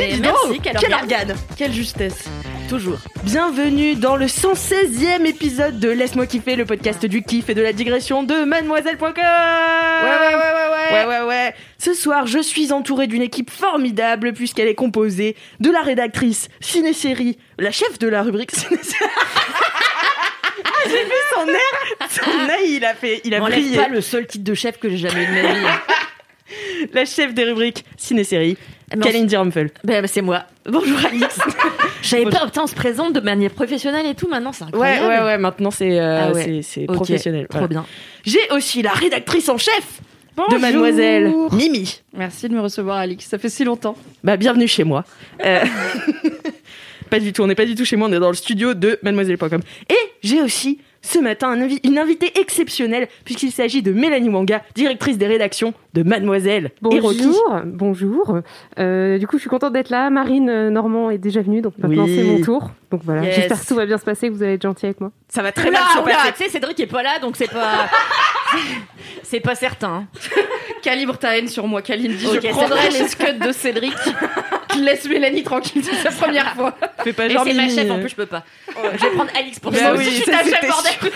Merci, donc quel Quel organe. organe Quelle justesse Toujours. Bienvenue dans le 116e épisode de Laisse-moi kiffer, le podcast du kiff et de la digression de mademoiselle.com Ouais, ouais, ouais, ouais, ouais. Ouais, ouais, ouais. Ce soir, je suis entourée d'une équipe formidable puisqu'elle est composée de la rédactrice ciné-série, la chef de la rubrique ciné-série. Ah, J'ai vu son air, son œil, il a fait, il a M'enlève brillé. pas le seul titre de chef que j'ai jamais eu de ma vie. La chef des rubriques ciné-série, Kalindi Rumpel. Ben, c'est moi. Bonjour Alix. J'avais pas, putain, on se présente de manière professionnelle et tout, maintenant c'est Ouais, incroyable. ouais, ouais, maintenant c'est euh, Ah ouais. c'est- professionnel. Trop voilà. bien. J'ai aussi la rédactrice en chef de. Mademoiselle Mimi. Merci de me recevoir, Alix. Ça fait si longtemps. Bah, bienvenue chez moi. Euh, pas du tout, on n'est pas du tout chez moi, on est dans le studio de Mademoiselle.com. Et j'ai aussi ce matin un invi- une invitée exceptionnelle, puisqu'il s'agit de Mélanie Wanga, directrice des rédactions de Mademoiselle. Bonjour, bonjour. Euh, du coup, je suis contente d'être là. Marine Normand est déjà venue, donc maintenant Oui. c'est mon tour. Donc voilà, Yes. j'espère que tout va bien se passer, que vous allez être gentil avec moi. Ça va très Oula, bien se oula, passer. tu sais, Cédric est pas là, donc c'est pas. c'est pas certain. Calibre ta haine sur moi, Kalindi. Ok, je prendrai les scuds de Cédric. laisse Mélanie tranquille, c'est sa première fois. Fais pas Et genre c'est ma chef, en euh, plus, je peux pas. Je vais prendre Alix pour Bah ça. oui, aussi, je suis ça, ta chef, c'était bordel.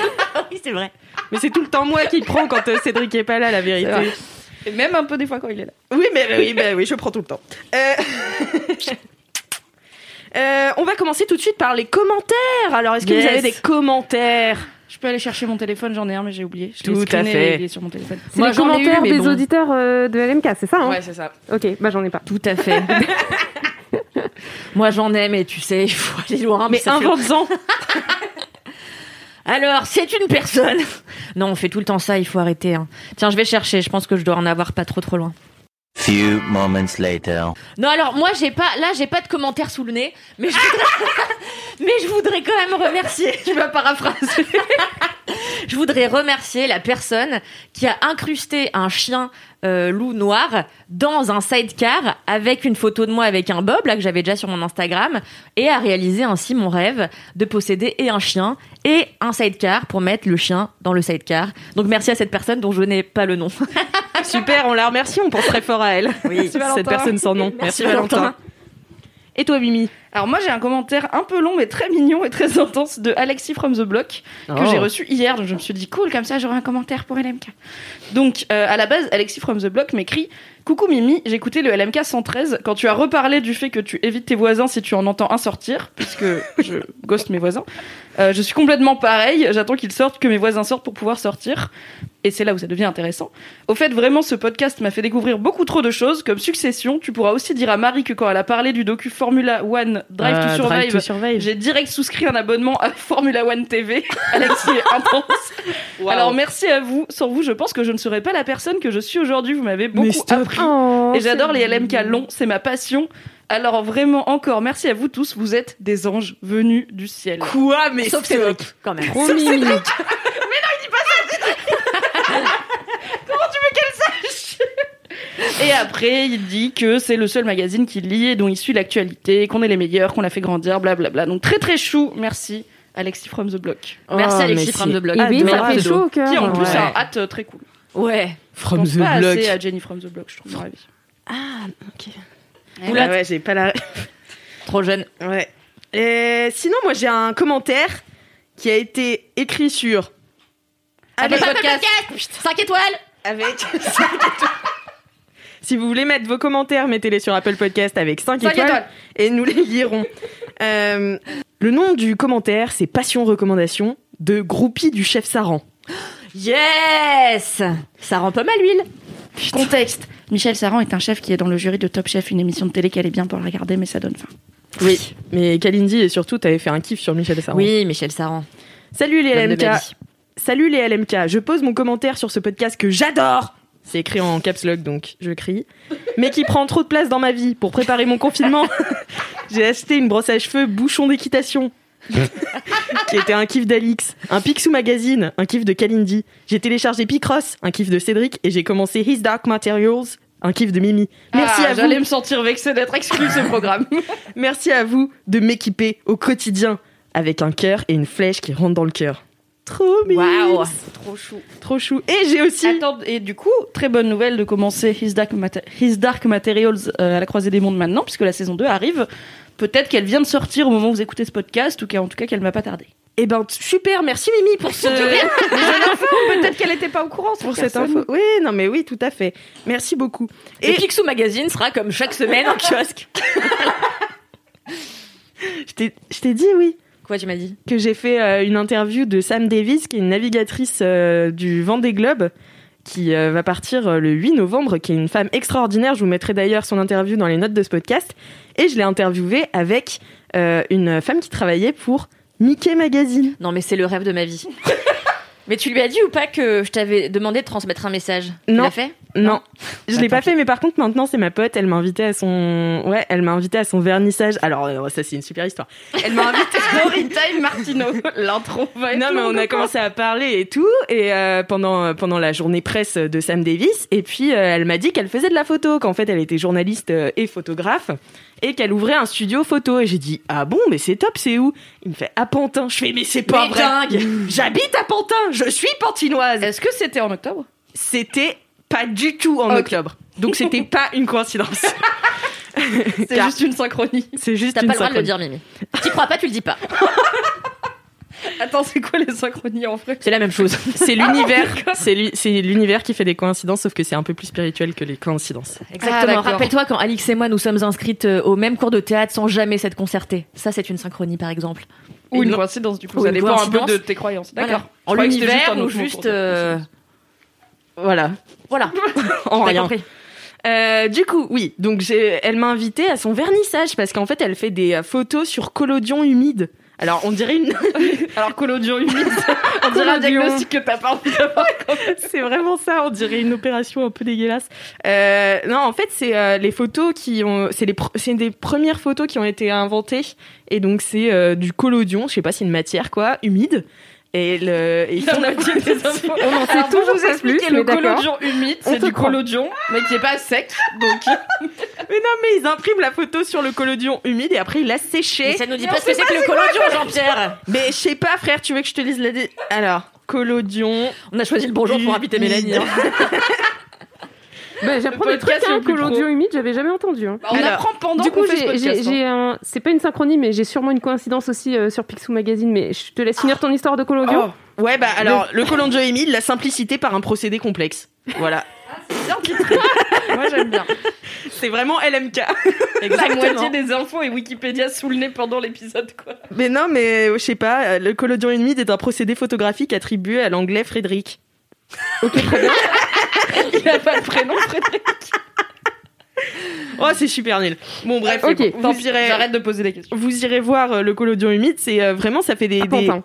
oui, c'est vrai. Mais c'est tout le temps moi qui le prends quand euh, Cédric est pas là, la vérité. Et même un peu des fois quand il est là. Oui, mais oui, bah oui, je prends tout le temps. Euh, euh, on va commencer tout de suite par les commentaires. Alors, est-ce que Yes. vous avez des commentaires? Peux aller chercher mon téléphone, j'en ai un, mais j'ai oublié. Je Tout à fait. Il est sur mon téléphone. C'est Moi, les j'en ai eu, commentaires mais des bon. auditeurs euh, de LMK, c'est ça hein Ouais, c'est ça. Ok, bah j'en ai pas. Tout à fait. Moi, j'en ai, mais tu sais, il faut aller loin. Mais fait- invente-en. Alors, c'est une personne. Non, on fait tout le temps ça, il faut arrêter. hein. Tiens, je vais chercher. Je pense que je dois en avoir pas trop trop loin. Few moments later. Non, alors moi, j'ai pas. Là, j'ai pas de commentaires sous le nez, mais je voudrais, mais je voudrais quand même remercier. Tu vas paraphraser. Je voudrais remercier la personne qui a incrusté un chien euh, loup noir dans un sidecar avec une photo de moi avec un bob là que j'avais déjà sur mon Instagram et a réalisé ainsi mon rêve de posséder et un chien et un sidecar pour mettre le chien dans le sidecar. Donc merci à cette personne dont je n'ai pas le nom. Super, on la remercie, on pense très fort à elle. Oui. Cette personne sans nom. Merci, Valentin. Et toi, Mimi Alors moi j'ai un commentaire un peu long mais très mignon et très intense de Alexis from the Block que Oh. j'ai reçu hier donc je me suis dit cool comme ça j'aurai un commentaire pour LMK. Donc euh, à la base Alexis from the Block m'écrit coucou Mimi écouté le LMK 113 quand tu as reparlé du fait que tu évites tes voisins si tu en entends un sortir puisque je ghost mes voisins. Euh, je suis complètement pareil j'attends qu'ils sortent que mes voisins sortent pour pouvoir sortir et c'est là où ça devient intéressant. Au fait, vraiment, ce podcast m'a fait découvrir beaucoup trop de choses, comme Succession. Tu pourras aussi dire à Marie que quand elle a parlé du docu Formula One Drive to Euh, Survive, Drive to Survive. j'ai direct souscrit un abonnement à Formula One TV. Alexis est intense. Alors merci à vous. Sans vous, je pense que je ne serais pas la personne que je suis aujourd'hui. Vous m'avez beaucoup stop. Oh, Et j'adore les LMK longs, c'est ma passion. Alors vraiment encore merci à vous tous, vous êtes des anges venus du ciel. Quoi Mais Sauf. Cédric, quand même. Trop mimi. Et après, il dit que c'est le seul magazine qu'il lit et dont il suit l'actualité, qu'on est les meilleurs, qu'on l'a fait grandir, blablabla. Donc très très chou, merci Alexis from the Block. Merci Oh, Alexis mais from the Block. Et oui, ça Adorable. fait chaud au cœur. Qui en plus Ouais. a un hâte euh, très cool. Ouais. Je From pense the pas block. assez à Jenny from the Block, je trouve, dans la vie. Ah, ok. Oula. Ouais, ouais, j'ai pas la. Trop jeune. Ouais. Et sinon, moi, j'ai un commentaire qui a été écrit sur. Apple Avec, Podcast. 5 étoiles. avec Si vous voulez mettre vos commentaires, mettez-les sur Apple Podcast avec 5, Cinq étoiles, étoiles. et nous les lirons. Euh, le nom du commentaire, c'est Passion Recommandation. de groupie du chef Saran. Yes Ça rend pas mal l'huile. Contexte. Michel Saran est un chef qui est dans le jury de Top Chef, une émission de télé qu'elle est bien pour la regarder, mais ça donne faim. Oui. Mais Kalindi, et surtout, t'avais fait un kiff sur Michel Saran. Oui, Michel Saran. Salut les LMK. Salut les LMK. Je pose mon commentaire sur ce podcast que j'adore. C'est écrit en caps lock, donc je crie. Mais qui prend trop de place dans ma vie. Pour préparer mon confinement, j'ai acheté une brosse à cheveux bouchon d'équitation. Qui était un kiff d'Alix, un Picsou Magazine, un kiff de Kalindi. J'ai téléchargé Picross, un kiff de Cédric, et j'ai commencé His Dark Materials, un kiff de Mimi. Merci Ah, à vous. J'allais me sentir vexée d'être exclue de ce programme. Merci à vous de m'équiper au quotidien avec un cœur et une flèche qui rentre dans le cœur. Trop mignon. Waouh Trop chou. Trop chou. Et j'ai aussi. Attends, et du coup, très bonne nouvelle de commencer His Dark, His Dark Materials euh, à la croisée des mondes maintenant, puisque la saison 2 arrive. Peut-être qu'elle vient de sortir au moment où vous écoutez ce podcast, ou qu'en tout cas qu'elle ne va pas tarder. Eh ben super, merci Mimi pour ce Peut-être qu'elle n'était pas au courant pour cette info. Oui, non mais oui, tout à fait. Merci beaucoup. Et Et Picsou Magazine sera comme chaque semaine en kiosque. je t'ai je t'ai dit oui Quoi, tu m'as dit? Que j'ai fait euh, une interview de Sam Davis qui est une navigatrice euh, du Vendée Globe qui euh, va partir euh, le 8 novembre, qui est une femme extraordinaire. Je vous mettrai d'ailleurs son interview dans les notes de ce podcast. Et je l'ai interviewée avec euh, une femme qui travaillait pour Mickey Magazine. Non, mais c'est le rêve de ma vie. mais tu lui as dit ou pas que je t'avais demandé de transmettre un message? Tu Non. l'as fait? Non, je Bah, l'ai pas fait, mais par contre maintenant c'est ma pote. Elle m'a invité à son, ouais, elle m'a invité à son vernissage. Alors euh, ça c'est une super histoire. Elle m'a invité. Storytime Martino. L'intro non mais on a commencé à parler et tout et euh, pendant pendant la journée presse de Sam Davis et puis euh, elle m'a dit qu'elle faisait de la photo, qu'en fait elle était journaliste euh, et photographe et qu'elle ouvrait un studio photo et j'ai dit ah bon mais c'est top c'est où? Il me fait à Pantin. Je fais mais c'est pas Mais vrai. dingue J'habite à Pantin, je suis pantinoise. Est-ce que c'était en octobre? C'était pas du tout en octobre. Donc c'était pas une coïncidence. C'est juste une synchronie. C'est juste T'as une pas le droit de le synchronie. dire, Mimi. Tu crois pas, tu le dis pas. Attends, c'est quoi les synchronies en vrai C'est la même chose. C'est l'univers, c'est l'u- c'est l'univers qui fait des coïncidences, sauf que c'est un peu plus spirituel que les coïncidences. Exactement. d'accord. Rappelle-toi quand Alix et moi nous sommes inscrites euh, au même cours de théâtre sans jamais s'être concertées. Ça, c'est une synchronie, par exemple. Ou une coïncidence du coup. Ou Ça dépend un peu de tes croyances. D'accord. En l'univers mot juste. euh, Voilà, Voilà. en rien. compris. Euh, du coup, oui, donc j'ai- elle m'a invitée à son vernissage parce qu'en fait, elle fait des euh, photos sur collodion humide. Alors, on dirait une. Alors collodion humide, on dirait un diagnostic que t'as pas envie d'avoir. c'est vraiment ça, on dirait une opération un peu dégueulasse. Euh, non, en fait, c'est euh, les photos qui ont. C'est les pr- c'est des premières photos qui ont été inventées. Et donc, c'est euh, du collodion, je sais pas, c'est une matière, quoi, humide. Et, le, et ils font On a dit des infos. On en sait toujours vous pas expliquer, plus, le collodion humide, c'est du collodion, mais qui est pas sec. Donc, Mais non, mais ils impriment la photo sur le collodion humide et après ils la séchent. Mais ça nous dit pas ce que c'est que le collodion, Jean-Pierre. Mais je sais pas, frère, tu veux que je te lise la. dé- Alors, collodion. On a choisi le bonjour pour inviter Mélanie. Bah, J'apprends Le des trucs, hein, le collodion pro. humide, j'avais jamais entendu. hein. bah, on Alors, apprend pendant Du coup, j'ai- hein. un. C'est pas une synchronie, mais j'ai sûrement une coïncidence aussi euh, sur Picsou Magazine. Mais je te laisse finir ton histoire de collodion. Oh. Ouais, bah alors, le collodion humide, la simplicité par un procédé complexe. Voilà. Bien titré. Moi j'aime bien. C'est vraiment LMK. La moitié des infos et Wikipédia sous le nez pendant l'épisode quoi. Mais non, mais euh, je sais pas, euh, le collodion humide est un procédé photographique attribué à l'anglais Frédéric. Il a pas de prénom Frédéric. Oh, c'est super nul. Bon, bref, Ok, c'est bon. Tant vous, pis, irez, J'arrête de poser des questions. vous irez voir euh, le collodion humide, c'est euh, vraiment, ça fait des. À des- Pantin.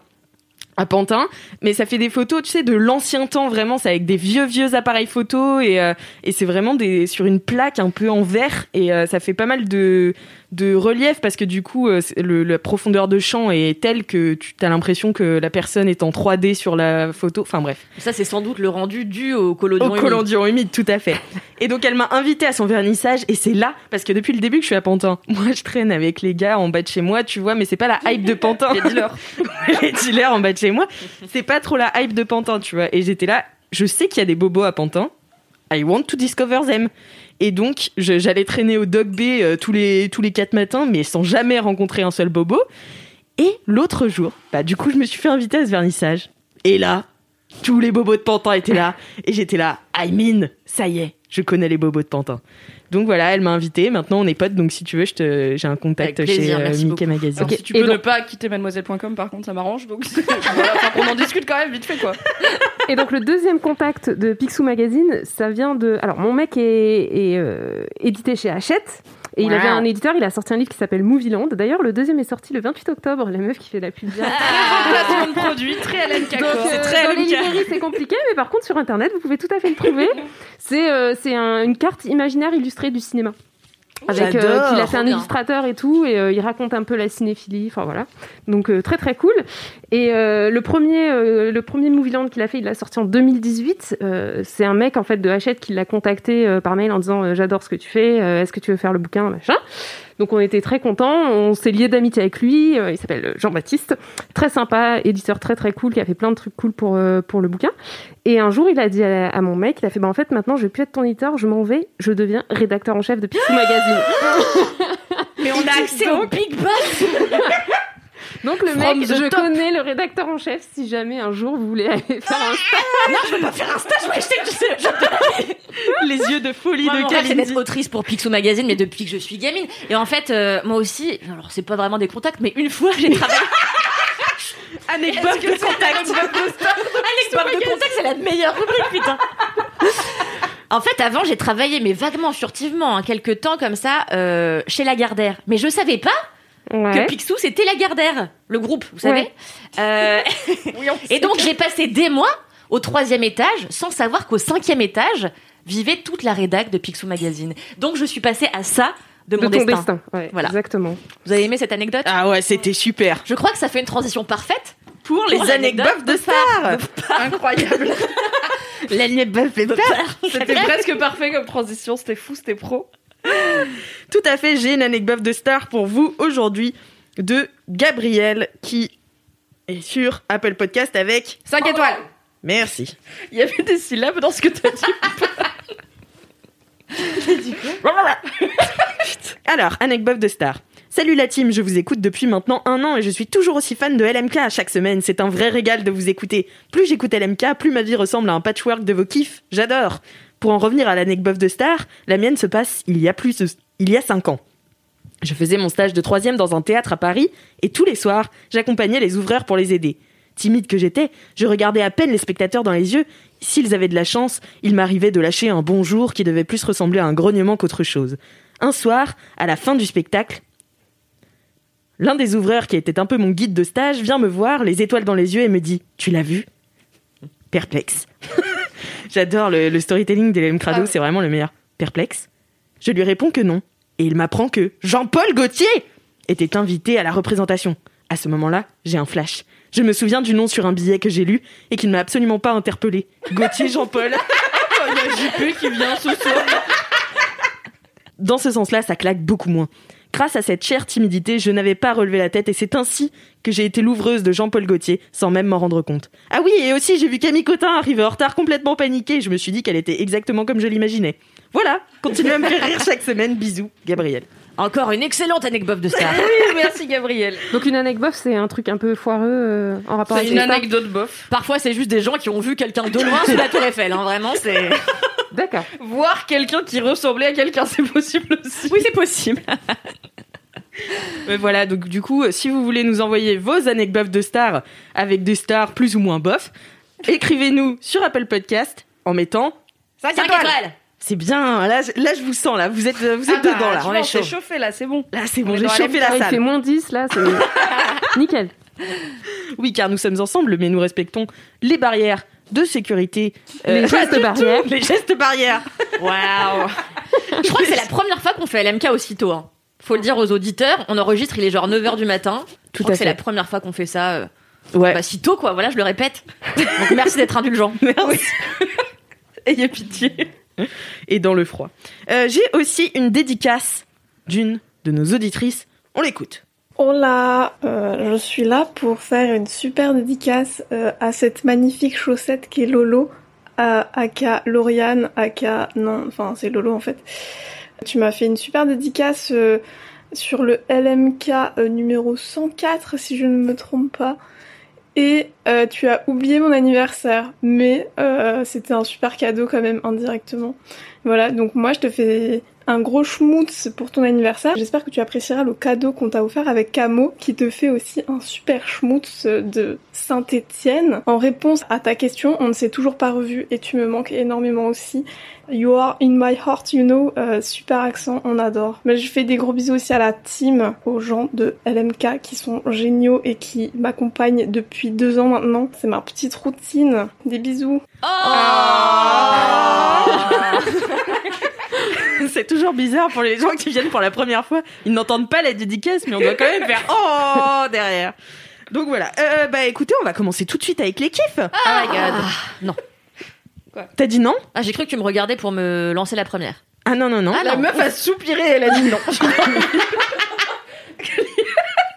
à Pantin, mais ça fait des photos, tu sais, de l'ancien temps, vraiment, c'est avec des vieux, vieux appareils photo, et, euh, et c'est vraiment des, sur une plaque un peu en verre, et euh, ça fait pas mal de, de relief, parce que du coup, euh, le, la profondeur de champ est telle que tu as l'impression que la personne est en 3D sur la photo, enfin bref. Ça, c'est sans doute le rendu dû au collodion. Au humide. humide, tout à fait. Et donc elle m'a invité à son vernissage et c'est là parce que depuis le début que je suis à Pantin. Moi je traîne avec les gars en bas de chez moi, tu vois, mais c'est pas la hype de Pantin. Les dealers. les dealers en bas de chez moi, c'est pas trop la hype de Pantin, tu vois. Et j'étais là, je sais qu'il y a des bobos à Pantin. I want to discover them. Et donc j'allais traîner au Dog Bay euh, tous les tous les quatre matins, mais sans jamais rencontrer un seul bobo. Et l'autre jour, bah du coup je me suis fait inviter à ce vernissage. Et là, tous les bobos de Pantin étaient là. Et j'étais là, I mean, ça y est, je connais les bobos de Pantin. Donc voilà, elle m'a invité. Maintenant, on est potes. Donc si tu veux, je te, j'ai un contact chez euh, Mickey beaucoup. Magazine. Alors, si tu peux donc- ne pas quitter mademoiselle.com, par contre, ça m'arrange. Donc, voilà, on en discute quand même vite fait, quoi. Et donc le deuxième contact de Picsou Magazine, ça vient de... Alors mon mec est, est, euh, édité chez Hachette. Et il avait un éditeur, il a sorti un livre qui s'appelle Movieland. D'ailleurs, le deuxième est sorti le 28 octobre. La meuf qui fait la pub. Placement de produit, très LMK. Donc, euh, dans les librairies, c'est compliqué, mais par contre, sur Internet, vous pouvez tout à fait le trouver. C'est euh, un- une carte imaginaire illustrée du cinéma. Avec, euh, qu'il a fait un bien. illustrateur et tout, et euh, il raconte un peu la cinéphilie, enfin voilà. Donc euh, très très cool. Et euh, le premier, euh, le premier Movieland qu'il a fait, il l'a sorti en 2018. Euh, c'est un mec en fait de Hachette qui l'a contacté euh, par mail en disant euh, j'adore ce que tu fais, euh, est-ce que tu veux faire le bouquin, machin? Donc on était très contents, on s'est lié d'amitié avec lui. euh, il s'appelle Jean-Baptiste, très sympa, éditeur très très cool, qui a fait plein de trucs cool pour euh, pour le bouquin. Et un jour, il a dit à, à mon mec, il a fait bah en fait maintenant je vais plus être ton éditeur, je m'en vais, je deviens rédacteur en chef de Picsou Magazine. Mais on a accès au Big Boss Donc le From mec, the je top. connais le rédacteur en chef si jamais un jour vous voulez aller faire un Non, je veux pas faire un stage, ouais, je sais que tu sais, je les yeux de folie Moi, de rêve, c'est Kalindi. d'être autrice pour Picsou Magazine, mais depuis que je suis gamine. Et en fait, euh, moi aussi, alors c'est pas vraiment des contacts, mais une fois, j'ai travaillé. Anecdote de contact. Anecdote de contact, c'est la meilleure rubrique, putain. En fait, avant, j'ai travaillé, mais vaguement, furtivement, hein, quelques temps comme ça, euh, chez Lagardère. Mais je savais pas Ouais. que Picsou, c'était Lagardère, le groupe, vous savez. Ouais. Euh, et donc, j'ai passé des mois au troisième étage, sans savoir qu'au cinquième étage vivait toute la rédac de Picsou Magazine. Donc, je suis passée à ça de de mon ton destin. destin. Ouais, Voilà. Exactement. Vous avez aimé cette anecdote? Ah ouais, c'était super. Je crois que ça fait une transition parfaite. Pour les anecdotes de stars. Incroyable. L'anecdote de stars. C'était presque parfait comme transition. C'était fou, c'était pro. Tout à fait, j'ai une anecdote de star pour vous aujourd'hui de Gabriel qui est sur Apple Podcast avec 5 étoiles. Merci. Il y avait des syllabes dans ce que t'as dit. Alors, anecdote de star. Salut la team, je vous écoute depuis maintenant un an et je suis toujours aussi fan de LMK à chaque semaine. C'est un vrai régal de vous écouter. Plus j'écoute LMK, plus ma vie ressemble à un patchwork de vos kiffs. J'adore. Pour en revenir à l'anecdote de star, la mienne se passe il y a plus de- il y a cinq ans. Je faisais mon stage de troisième dans un théâtre à Paris et tous les soirs, j'accompagnais les ouvreurs pour les aider. Timide que j'étais, je regardais à peine les spectateurs dans les yeux. S'ils avaient de la chance, il m'arrivait de lâcher un bonjour qui devait plus ressembler à un grognement qu'autre chose. Un soir, à la fin du spectacle, l'un des ouvreurs qui était un peu mon guide de stage vient me voir, les étoiles dans les yeux, et me dit Tu l'as vu? Perplexe. J'adore le, le storytelling d'Hélène Crado, c'est vraiment le meilleur. Perplexe Je lui réponds que non, et il m'apprend que Jean-Paul Gaultier était invité à la représentation. À ce moment-là, j'ai un flash. Je me souviens du nom sur un billet que j'ai lu et qui ne m'a absolument pas interpellé. Gauthier Jean-Paul. Il y a JP qui vient ce soir. Dans ce sens-là, ça claque beaucoup moins. Grâce à cette chère timidité, je n'avais pas relevé la tête et c'est ainsi que j'ai été l'ouvreuse de Jean-Paul Gaultier sans même m'en rendre compte. Ah oui, et aussi j'ai vu Camille Cotin arriver en retard complètement paniquée. Je me suis dit qu'elle était exactement comme je l'imaginais. Voilà, continuez à me faire rire chaque semaine. Bisous, Gabriel. Encore une excellente anecdote de star. Oui, merci Gabriel. Donc une anecdote, c'est un truc un peu foireux euh, en rapport C'est avec une anecdote bof. Parfois, c'est juste des gens qui ont vu quelqu'un de loin sous la tour Eiffel. Hein, vraiment, c'est. D'accord. Voir quelqu'un qui ressemblait à quelqu'un, c'est possible aussi. Oui, c'est possible. Mais voilà, donc du coup, si vous voulez nous envoyer vos anecdotes de stars avec des stars plus ou moins bof, écrivez-nous sur Apple Podcast en mettant 5 étoiles. C'est bien, là, je- là je vous sens, là, vous êtes, euh, vous êtes Ah bah, dedans, là, on est chaud. chauffé là, c'est bon. Là, c'est On bon, j'ai chauffé la Ah, il fait salle. moins 10 là, c'est nickel. Oui, car nous sommes ensemble, mais nous respectons les barrières de sécurité. Les gestes barrières. tout, Les gestes barrières. Waouh. Je crois que c'est la première fois qu'on fait LMK aussitôt. Hein. Faut le dire aux auditeurs. On enregistre, il est genre 9h du matin. Tout Je crois à que c'est fait. la première fois qu'on fait ça. euh, Ouais. Bah, si tôt, quoi. Voilà, je le répète. Donc, merci d'être indulgent. Merci. Ayez pitié. Et dans le froid. Euh, J'ai aussi une dédicace d'une de nos auditrices. On l'écoute. Hola, euh, je suis là pour faire une super dédicace euh, à cette magnifique chaussette qui est Lolo, aka Lauriane, aka non, enfin c'est Lolo en fait. Tu m'as fait une super dédicace euh, sur le LMK numéro 104 si je ne me trompe pas. Et Euh, tu as oublié mon anniversaire, mais euh, c'était un super cadeau quand même indirectement. Voilà, donc moi je te fais un gros schmutz pour ton anniversaire. J'espère que tu apprécieras le cadeau qu'on t'a offert avec Camo, qui te fait aussi un super schmutz de Saint-Étienne. En réponse à ta question, on ne s'est toujours pas revu et tu me manques énormément aussi. You are in my heart, you know. Euh, super accent, on adore. Mais je fais des gros bisous aussi à la team, aux gens de LMK qui sont géniaux et qui m'accompagnent depuis deux ans maintenant. C'est ma petite routine. Des bisous. C'est toujours bizarre pour les gens qui viennent pour la première fois. Ils n'entendent pas la dédicace, mais on doit quand même faire oh derrière. Donc voilà. Euh, bah écoutez, on va commencer tout de suite avec les kiffs. Oh my god. non. T'as dit non? Ah, j'ai cru que tu me regardais pour me lancer la première. Ah non non non. la meuf a soupiré, elle a dit non.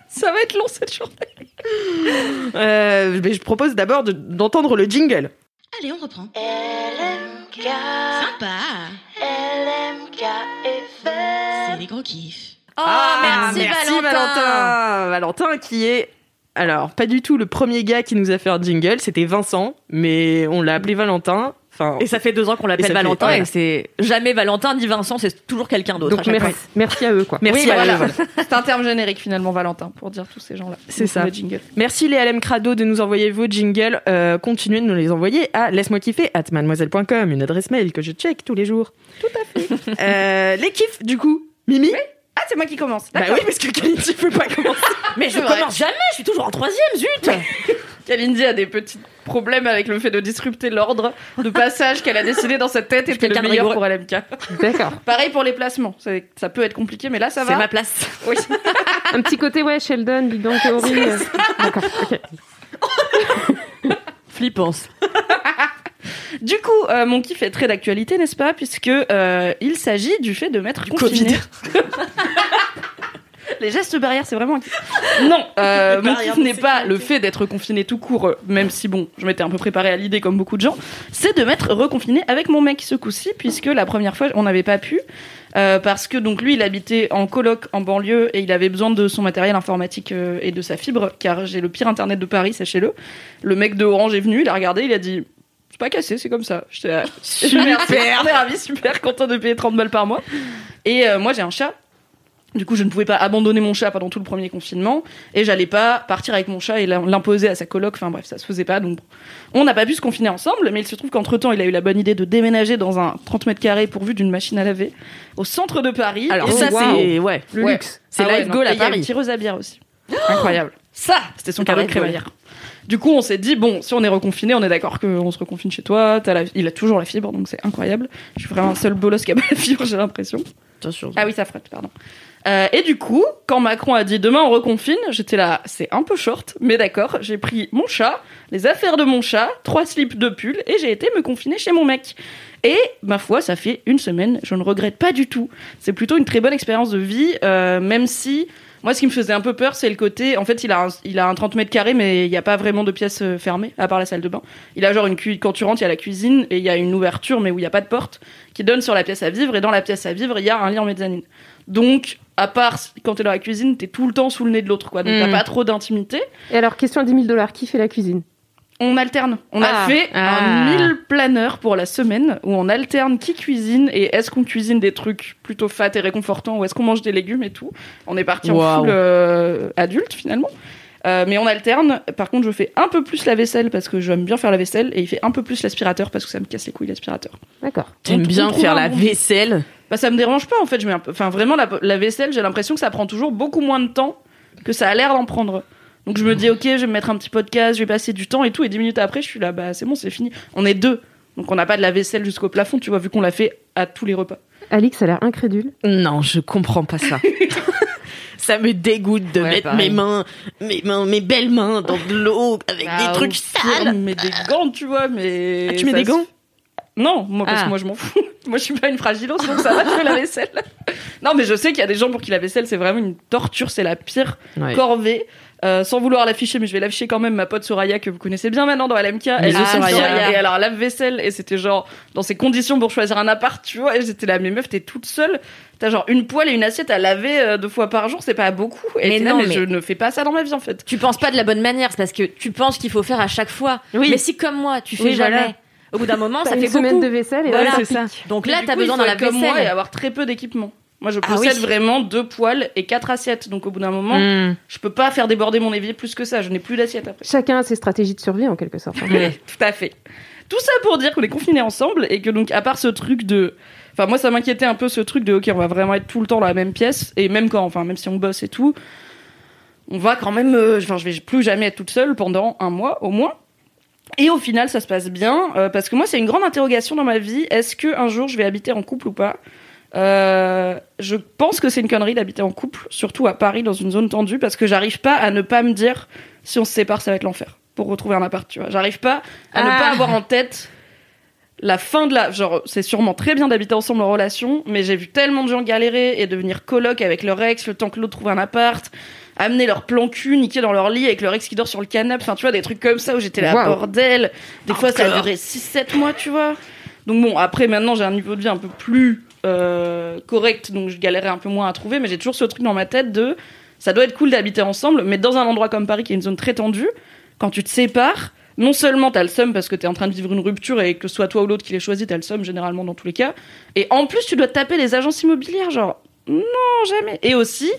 Ça va être long cette journée. Euh, mais je propose d'abord de- d'entendre le jingle. Allez, on reprend. LMK, Sympa. LMK C'est les gros kiffs. Oh, Ah, merci, Valentin. Valentin. Valentin qui est alors pas du tout le premier gars qui nous a fait un jingle, c'était Vincent, mais on l'a appelé Valentin. Enfin, Et ça fait deux ans qu'on l'appelle fait- Valentin voilà. et c'est jamais Valentin ni Vincent, c'est toujours quelqu'un d'autre. Donc merci, à eux quoi. merci oui, à voilà. C'est un terme générique finalement, Valentin, pour dire tous ces gens-là. C'est ça. Jingle. Merci les LM Crado de nous envoyer vos jingles. Euh, continuez de nous les envoyer à laisse-moi kiffer at mademoiselle.com, une adresse mail que je check tous les jours. Tout à fait. euh, les kiffs, du coup. Mimi Ah, c'est moi qui commence. Bah D'accord. oui, parce que Kalindi peut pas commencer. Mais je commence jamais, je suis toujours en troisième, zut Kalindi a des petits problèmes avec le fait de disrupter l'ordre de passage qu'elle a décidé dans sa tête était le meilleur rigoureux. pour LMK. D'accord. Pareil pour les placements. C'est- Ça peut être compliqué, mais là, ça C'est va. ma place. Oui. Un petit côté ouais Sheldon, Big Bang Theory. D'accord. ok. Flippance. Du coup, euh, mon kiff est très d'actualité, n'est-ce pas? Puisque euh, il s'agit du fait de mettre confiné. Les gestes barrières, c'est vraiment. Non, euh, mon kiff n'est pas le fait d'être confiné tout court, euh, même si bon, je m'étais un peu préparé à l'idée comme beaucoup de gens. C'est de m'être reconfiné avec mon mec ce coup-ci, puisque la première fois, on n'avait pas pu. euh, parce que donc lui il habitait en coloc en banlieue et il avait besoin de son matériel informatique euh, et de sa fibre car j'ai le pire internet de Paris sachez-le le mec de Orange est venu il a regardé il a dit c'est pas cassé, c'est comme ça. J'étais super, ravis, super content de payer 30 balles par mois. Et euh, moi j'ai un chat. Du coup, je ne pouvais pas abandonner mon chat pendant tout le premier confinement et j'allais pas partir avec mon chat et l'im- l'imposer à sa coloc. Enfin bref, ça se faisait pas. Donc, on n'a pas pu se confiner ensemble, mais il se trouve qu'entre temps, il a eu la bonne idée de déménager dans un 30 mètres carrés pourvu d'une machine à laver au centre de Paris. Alors Et ça, c'est ouais, le Ouais. luxe. C'est Ah ouais, Live non. Goal à Il y a une Paris. tireuse à bière aussi. Incroyable. Ça C'était son un cadeau de crémaillère. Du coup, on s'est dit, bon, si on est reconfiné, on est d'accord qu'on se reconfine chez toi. La- Il a toujours la fibre, donc c'est incroyable. Je suis vraiment un seul bolos qui a pas la fibre, j'ai l'impression. Ah oui, ça frotte, pardon. Euh, et du coup, quand Macron a dit demain on reconfine, j'étais là, c'est un peu short, mais d'accord, j'ai pris mon chat, les affaires de mon chat, trois slips de pull, et j'ai été me confiner chez mon mec. Et ma foi, ça fait une semaine, je ne regrette pas du tout. C'est plutôt une très bonne expérience de vie, euh, même si moi, ce qui me faisait un peu peur, c'est le côté. En fait, il a un, il a un 30 mètres carrés, mais il n'y a pas vraiment de pièces euh, fermées, à part la salle de bain. Il a genre une cuisine. Quand tu rentres, il y a la cuisine et il y a une ouverture, mais où il n'y a pas de porte, qui donne sur la pièce à vivre. Et dans la pièce à vivre, il y a un lit en mezzanine. Donc, à part quand t'es dans la cuisine, t'es tout le temps sous le nez de l'autre, quoi. Donc, Mm. t'as pas trop d'intimité. Et alors question à 10 000 dollars, qui fait la cuisine? On alterne. On a Ah. fait Ah. un 1000 planeur pour la semaine où on alterne qui cuisine et est-ce qu'on cuisine des trucs plutôt fat et réconfortants ou est-ce qu'on mange des légumes et tout. On est parti en full euh, adulte finalement. Euh, mais on alterne. Par contre, je fais un peu plus la vaisselle parce que j'aime bien faire la vaisselle et il fait un peu plus l'aspirateur parce que ça me casse les couilles l'aspirateur. D'accord. T'aimes bien faire la bon- vaisselle? Bah ça me dérange pas en fait. Je mets un peu... Enfin vraiment la, la vaisselle, j'ai l'impression que ça prend toujours beaucoup moins de temps que ça a l'air d'en prendre. Donc je me dis ok, je vais me mettre un petit podcast, je vais passer du temps et tout. Et dix minutes après, je suis là, bah c'est bon, c'est fini. On est deux, donc on n'a pas de la vaisselle jusqu'au plafond, tu vois, vu qu'on l'a fait à tous les repas. Alix a l'air incrédule. Non, je comprends pas ça. ça me dégoûte de Ouais, mettre pareil. mes mains, mes mains, mes belles mains dans de l'eau avec Bah, des trucs sales. Mais des gants, tu vois, mais. Ah, tu mets ça des gants? Non, moi parce Ah. que moi je m'en fous. moi je suis pas une fragilos, donc ça va, je fais la vaisselle. non, mais je sais qu'il y a des gens pour qui la vaisselle c'est vraiment une torture, c'est la pire Ouais. corvée. Euh, sans vouloir l'afficher, mais je vais l'afficher quand même, ma pote Soraya, que vous connaissez bien maintenant dans LMK. Elle est Soraya. Soraya. Et alors, lave-vaisselle, et c'était genre, dans ces conditions pour choisir un appart, tu vois, et j'étais là, mais meuf, t'es toute seule. T'as genre une poêle et une assiette à laver euh, deux fois par jour, c'est pas beaucoup. Et Mais là, non, mais, mais- je ne fais pas ça dans ma vie, en fait. Tu penses pas de la bonne manière, c'est parce que tu penses qu'il faut faire à chaque fois. Oui. Mais si comme moi, tu fais Oui, jamais, voilà. au bout d'un moment, ça une fait semaine beaucoup. de vaisselle et Voilà. là, c'est ça. Donc là, t'as besoin dans la être comme moi et vaisselle. avoir très peu d'équipement. Moi, je Ah possède oui. vraiment deux poêles et quatre assiettes. Donc, au bout d'un moment, Mm. je peux pas faire déborder mon évier plus que ça. Je n'ai plus d'assiette après. Chacun a ses stratégies de survie en quelque sorte. hein. Tout à fait. Tout ça pour dire qu'on est confinés ensemble et que donc à part ce truc de, enfin moi ça m'inquiétait un peu ce truc de ok on va vraiment être tout le temps dans la même pièce et même quand, enfin même si on bosse et tout, on va quand même, euh, enfin je vais plus jamais être toute seule pendant un mois au moins. Et au final ça se passe bien euh, parce que moi c'est une grande interrogation dans ma vie. Est-ce que un jour je vais habiter en couple ou pas? Euh, je pense que c'est une connerie d'habiter en couple, surtout à Paris dans une zone tendue, parce que j'arrive pas à ne pas me dire si on se sépare, ça va être l'enfer pour retrouver un appart, tu vois. J'arrive pas à ne Ah. pas avoir en tête la fin de la. Genre, c'est sûrement très bien d'habiter ensemble en relation, mais j'ai vu tellement de gens galérer et devenir coloc avec leur ex le temps que l'autre trouve un appart, amener leur plan cul, niquer dans leur lit avec leur ex qui dort sur le canapé, enfin, tu vois, des trucs comme ça où j'étais là, bordel. Des fois, ça a duré 6-7 mois, tu vois. Donc bon, après, maintenant, j'ai un niveau de vie un peu plus euh, correct, donc je galérais un peu moins à trouver, mais j'ai toujours ce truc dans ma tête de ça doit être cool d'habiter ensemble, mais dans un endroit comme Paris qui est une zone très tendue, quand tu te sépares, non seulement t'as le seum parce que t'es en train de vivre une rupture et que ce soit toi ou l'autre qui l'ait choisi, t'as le seum généralement dans tous les cas, et en plus tu dois taper les agences immobilières, genre non, jamais. Et aussi,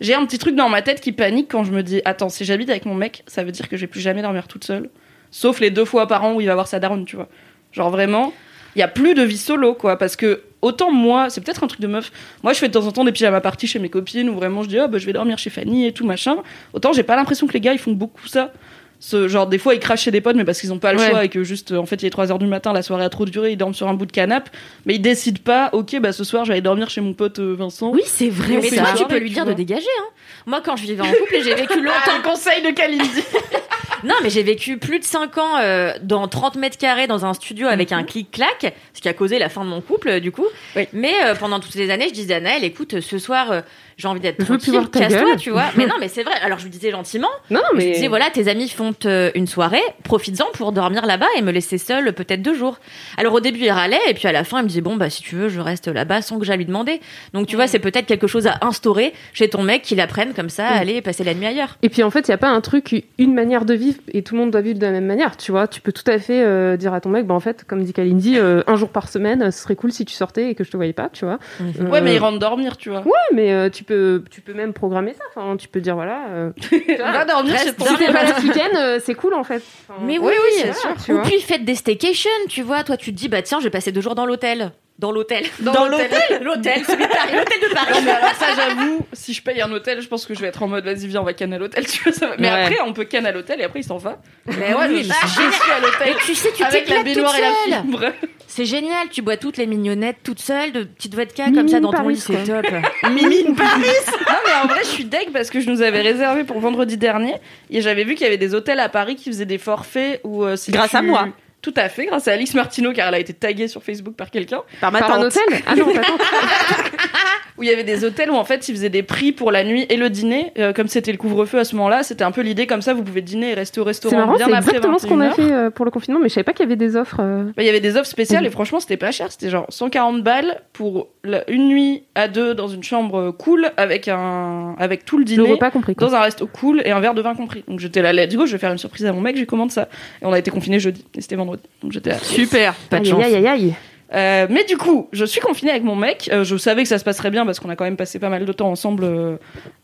j'ai un petit truc dans ma tête qui panique quand je me dis attends, si j'habite avec mon mec, ça veut dire que je vais plus jamais dormir toute seule, sauf les deux fois par an où il va voir sa daronne, tu vois. Genre vraiment, il y a plus de vie solo quoi parce que autant moi c'est peut-être un truc de meuf. Moi je fais de temps en temps des pyjamas parties chez mes copines où vraiment je dis ah bah je vais dormir chez Fanny et tout machin. Autant j'ai pas l'impression que les gars ils font beaucoup ça ce genre des fois ils crachent chez des potes mais parce qu'ils ont pas le Ouais. choix et que juste euh, en fait il est 3 heures du matin la soirée a trop duré ils dorment sur un bout de canapé mais ils décident pas ok bah ce soir je vais aller dormir chez mon pote euh, Vincent Oui, c'est vrai. Mais une tu peux lui tu dire vois. de dégager. Hein. Moi, quand je vivais en couple, et j'ai vécu longtemps. un conseil de Kalindi Non, mais j'ai vécu plus de 5 ans euh, dans 30 mètres carrés dans un studio avec un clic-clac, ce qui a causé la fin de mon couple, euh, du coup. Oui. Mais euh, pendant toutes ces années, je disais à Naël, écoute, ce soir, euh, j'ai envie d'être tranquille, casse-toi, tu vois. mais non, mais c'est vrai. Alors, je lui disais gentiment, Non, non, je lui mais. disais, voilà, tes amis font euh, une soirée, profites-en pour dormir là-bas et me laisser seule peut-être deux jours. Alors, au début, il râlait, et puis à la fin, il me disait, bon, bah, si tu veux, je reste là-bas sans que j'aille lui demander. Donc, tu vois, c'est peut-être quelque chose à instaurer chez ton mec qu'il apprenne comme ça à aller passer la nuit ailleurs. Et puis en fait, il n'y a pas un truc, une manière de vivre et tout le monde doit vivre de la même manière, tu vois. Tu peux tout à fait euh, dire à ton mec, bah en fait, comme dit Kalindi, euh, un jour par semaine, ce serait cool si tu sortais et que je te voyais pas, tu vois. Euh, ouais mais ils rentrent dormir tu vois Ouais, mais euh, tu peux, tu peux même programmer ça. Enfin, tu peux dire voilà. euh, va dormir chez ton si t'es pas là ce week-end, euh, c'est cool en fait. Enfin, Mais oui, oui, c'est sûr. Ou puis faites des staycations, tu vois. Toi, tu te dis, bah tiens, je vais passer deux jours dans l'hôtel. Dans l'hôtel. Dans l'hôtel. L'hôtel, celui de Paris. L'hôtel de Paris. Non, mais alors ça, j'avoue, si je paye un hôtel, je pense que je vais être en mode vas-y, viens, on va canne à l'hôtel, tu vois. Ça va. Mais Ouais. après, on peut canne à l'hôtel et après, il s'en va. Mais ouais, je, mais je suis à l'hôtel. Et tu sais, tu avec la baignoire et la fibre. C'est génial. Tu bois toutes les mignonnettes toute seule, de petites vodka comme ça dans ton Paris, lit, c'est top. Mimi Paris Non, mais en vrai, je suis deg parce que je nous avais réservé pour vendredi dernier et j'avais vu qu'il y avait des hôtels à Paris qui faisaient des forfaits où. euh, si Grâce tu- à moi. Tout à fait, grâce à Alice Martineau, car elle a été taguée sur Facebook par quelqu'un. Par ma Par un tante. hôtel Ah non, pas tant. où il y avait des hôtels où en fait ils faisaient des prix pour la nuit et le dîner. Euh, comme c'était le couvre-feu à ce moment-là, c'était un peu l'idée comme ça, vous pouvez dîner et rester au C'est restaurant marrant, bien c'est après exactement ce qu'on a 21 fait euh, pour le confinement, mais je savais pas qu'il y avait des offres. euh. Bah, Il y avait des offres spéciales et franchement c'était pas cher, c'était genre 140 balles pour la- une nuit à deux dans une chambre cool avec un avec tout le Le dîner. repas compris. quoi. Dans un resto cool et un verre de vin compris. Donc j'étais là, let's go, je vais faire une surprise à mon mec, j'ai commande ça. Et on a été confinés jeudi, et c'était vendredi. Donc j'étais là. Super, pas de Aïe, chance. aïe, aïe, aïe. Euh, mais du coup, je suis confinée avec mon mec. Euh, je savais que ça se passerait bien parce qu'on a quand même passé pas mal de temps ensemble euh,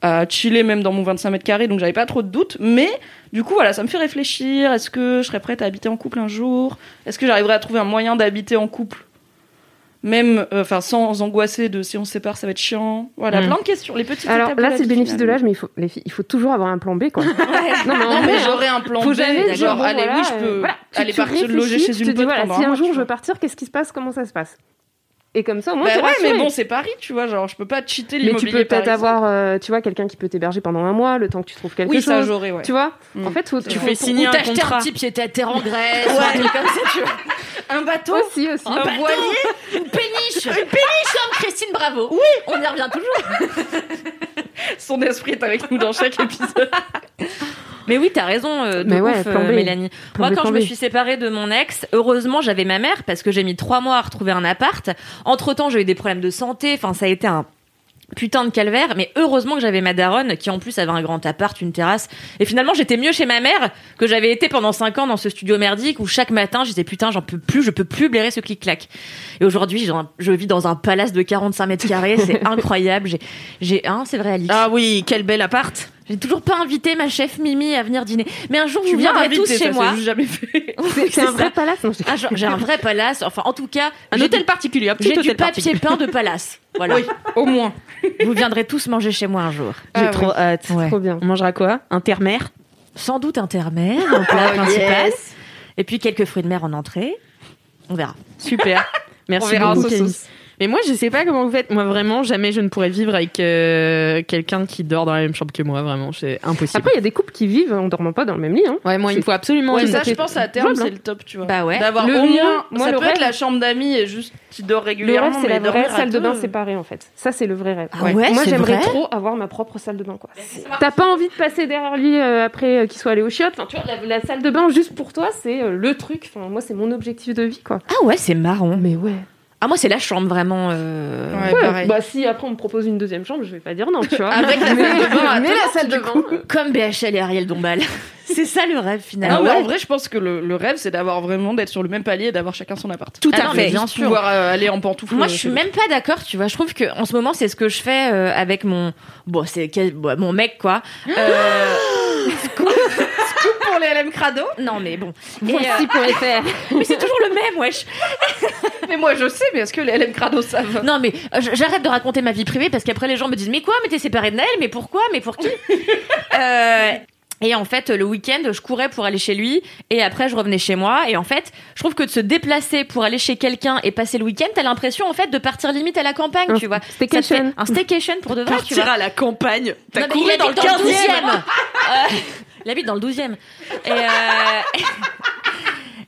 à chiller, même dans mon 25 mètres carrés, donc j'avais pas trop de doutes. Mais du coup, voilà, ça me fait réfléchir. Est-ce que je serais prête à habiter en couple un jour? Est-ce que j'arriverai à trouver un moyen d'habiter en couple? Même, euh, enfin, sans angoisser de si on se sépare, ça va être chiant. Voilà, Mm. plein de questions. Les petites Alors là, c'est le bénéfice de l'âge, mais il faut, les filles, il faut toujours avoir un plan B, quoi. non, Non, mais j'aurais un plan faut B. jamais dire, genre, bon, allez, voilà, oui, je euh, peux voilà. Aller partir loger chez une te dis, pote voilà, pendant si un jour je veux partir, qu'est-ce qui se passe Comment ça se passe? Et comme ça, au moins, Bah ouais, mais bon, c'est Paris, tu vois. Genre, je peux pas cheater Mais tu l'immobilier peux peut-être avoir, euh, tu vois, quelqu'un qui peut t'héberger pendant un mois, le temps que tu trouves quelque Oui, chose. ça, j'aurais, ouais. Tu vois Mm. En fait, faut, Tu fais signer Ou un t'acheter contrat. un petit pied à terre en Grèce, ou un truc comme ça, tu vois. Un bateau aussi, aussi. Un bateau, une péniche, une péniche comme Christine Bravo. Oui, on y revient toujours. Son esprit est avec nous dans chaque épisode. Mais oui, t'as raison, euh, de Mais ouais, ouf, euh. Mélanie. Plan Moi, quand plan je me suis séparée de mon ex, heureusement, j'avais ma mère parce que j'ai mis trois mois à retrouver un appart. Entre temps, j'ai eu des problèmes de santé. Enfin, ça a été un putain de calvaire. Mais heureusement que j'avais ma daronne qui, en plus, avait un grand appart, une terrasse. Et finalement, j'étais mieux chez ma mère que j'avais été pendant cinq ans dans ce studio merdique où chaque matin, je disais putain, j'en peux plus, je peux plus blairer ce clic-clac. Et aujourd'hui, un- je vis dans un palace de 45 mètres carrés. C'est incroyable. J'ai, hein, c'est vrai, Alice. Ah oui, quel bel appart. J'ai toujours pas invité ma chef Mimi à venir dîner. Mais un jour, vous Tu viendrez tous chez ça moi. jamais fait. C'est c'est un vrai palace. Ah, j'ai un vrai palace. Enfin, en tout cas, Un hôtel du- particulier, un J'ai du papier peint de palace. Voilà. Oui, au moins. Vous viendrez tous manger chez moi un jour. J'ai Ah trop hâte. Ouais. Trop bien. On mangera quoi? Un terre-mer? Sans doute intermère, un plat Oh, principal. yes. Et puis quelques fruits de mer en entrée. On verra. Super. Merci On verra en beaucoup. Mais moi, je sais pas comment vous faites. Moi, vraiment, jamais je ne pourrais vivre avec euh, quelqu'un qui dort dans la même chambre que moi. Vraiment, c'est impossible. Après, il y a des couples qui vivent en dormant pas dans le même lit. Hein. ouais, moi, il me faut absolument. Ouais, ça, je pense à terme, c'est le top, tu vois. Bah ouais. D'avoir Le au moins. moi, ça le peut être rêve- la chambre d'amis et juste tu dors Le régulièrement. rêve, c'est la vraie salle de bain séparée, en fait. Ça, c'est le vrai rêve. Ah ouais, Moi, c'est j'aimerais trop avoir ma propre salle de bain, quoi. T'as pas envie de passer derrière lui euh, après euh, qu'il soit allé au chiottes? Enfin, tu vois, la, la salle de bain, juste pour toi, c'est euh, le truc. Enfin, moi, c'est mon objectif de vie, quoi. Ah ouais, c'est marrant. Mais ouais. Ah moi, c'est la chambre vraiment. euh, Ouais, Ouais, pareil. Bah, si après on me propose une deuxième chambre, je vais pas dire non, tu vois. Avec la salle de bain à mais toi, la salle de bain. euh, Comme BHL et Ariel Dombal. c'est ça le rêve Non, finalement. mais en vrai, je pense que le, le rêve, c'est d'avoir vraiment d'être sur le même palier et d'avoir chacun son appart. Tout Ah à non, fait. mais bien sûr. pouvoir euh, aller en pantoufles. Moi, euh, je suis même pas d'accord, tu vois. Je trouve que en ce moment, c'est ce que je fais euh, avec mon bon, c'est quel- bon, mon mec quoi. Euh, nous. Pour les LM Crado. non mais bon. Voici pour les faire. mais c'est toujours le même, wesh. Mais moi, je sais, mais est-ce que les LM Crado savent? Non mais euh, j- j'arrête de raconter ma vie privée parce qu'après les gens me disent mais quoi, mais t'es séparé de Naël, mais pourquoi, mais pour qui? Euh, Et en fait, le week-end, je courais pour aller chez lui, et après, je revenais chez moi. Et en fait, je trouve que de se déplacer pour aller chez quelqu'un et passer le week-end, t'as l'impression en fait de partir limite à la campagne, Un tu vois. Ça te staycation. Un staycation pour de vrai, tu Partir vois. à la campagne. T'as Non, mais couru il dans le habite 15 12e. Il habite dans le 12e. Et, euh,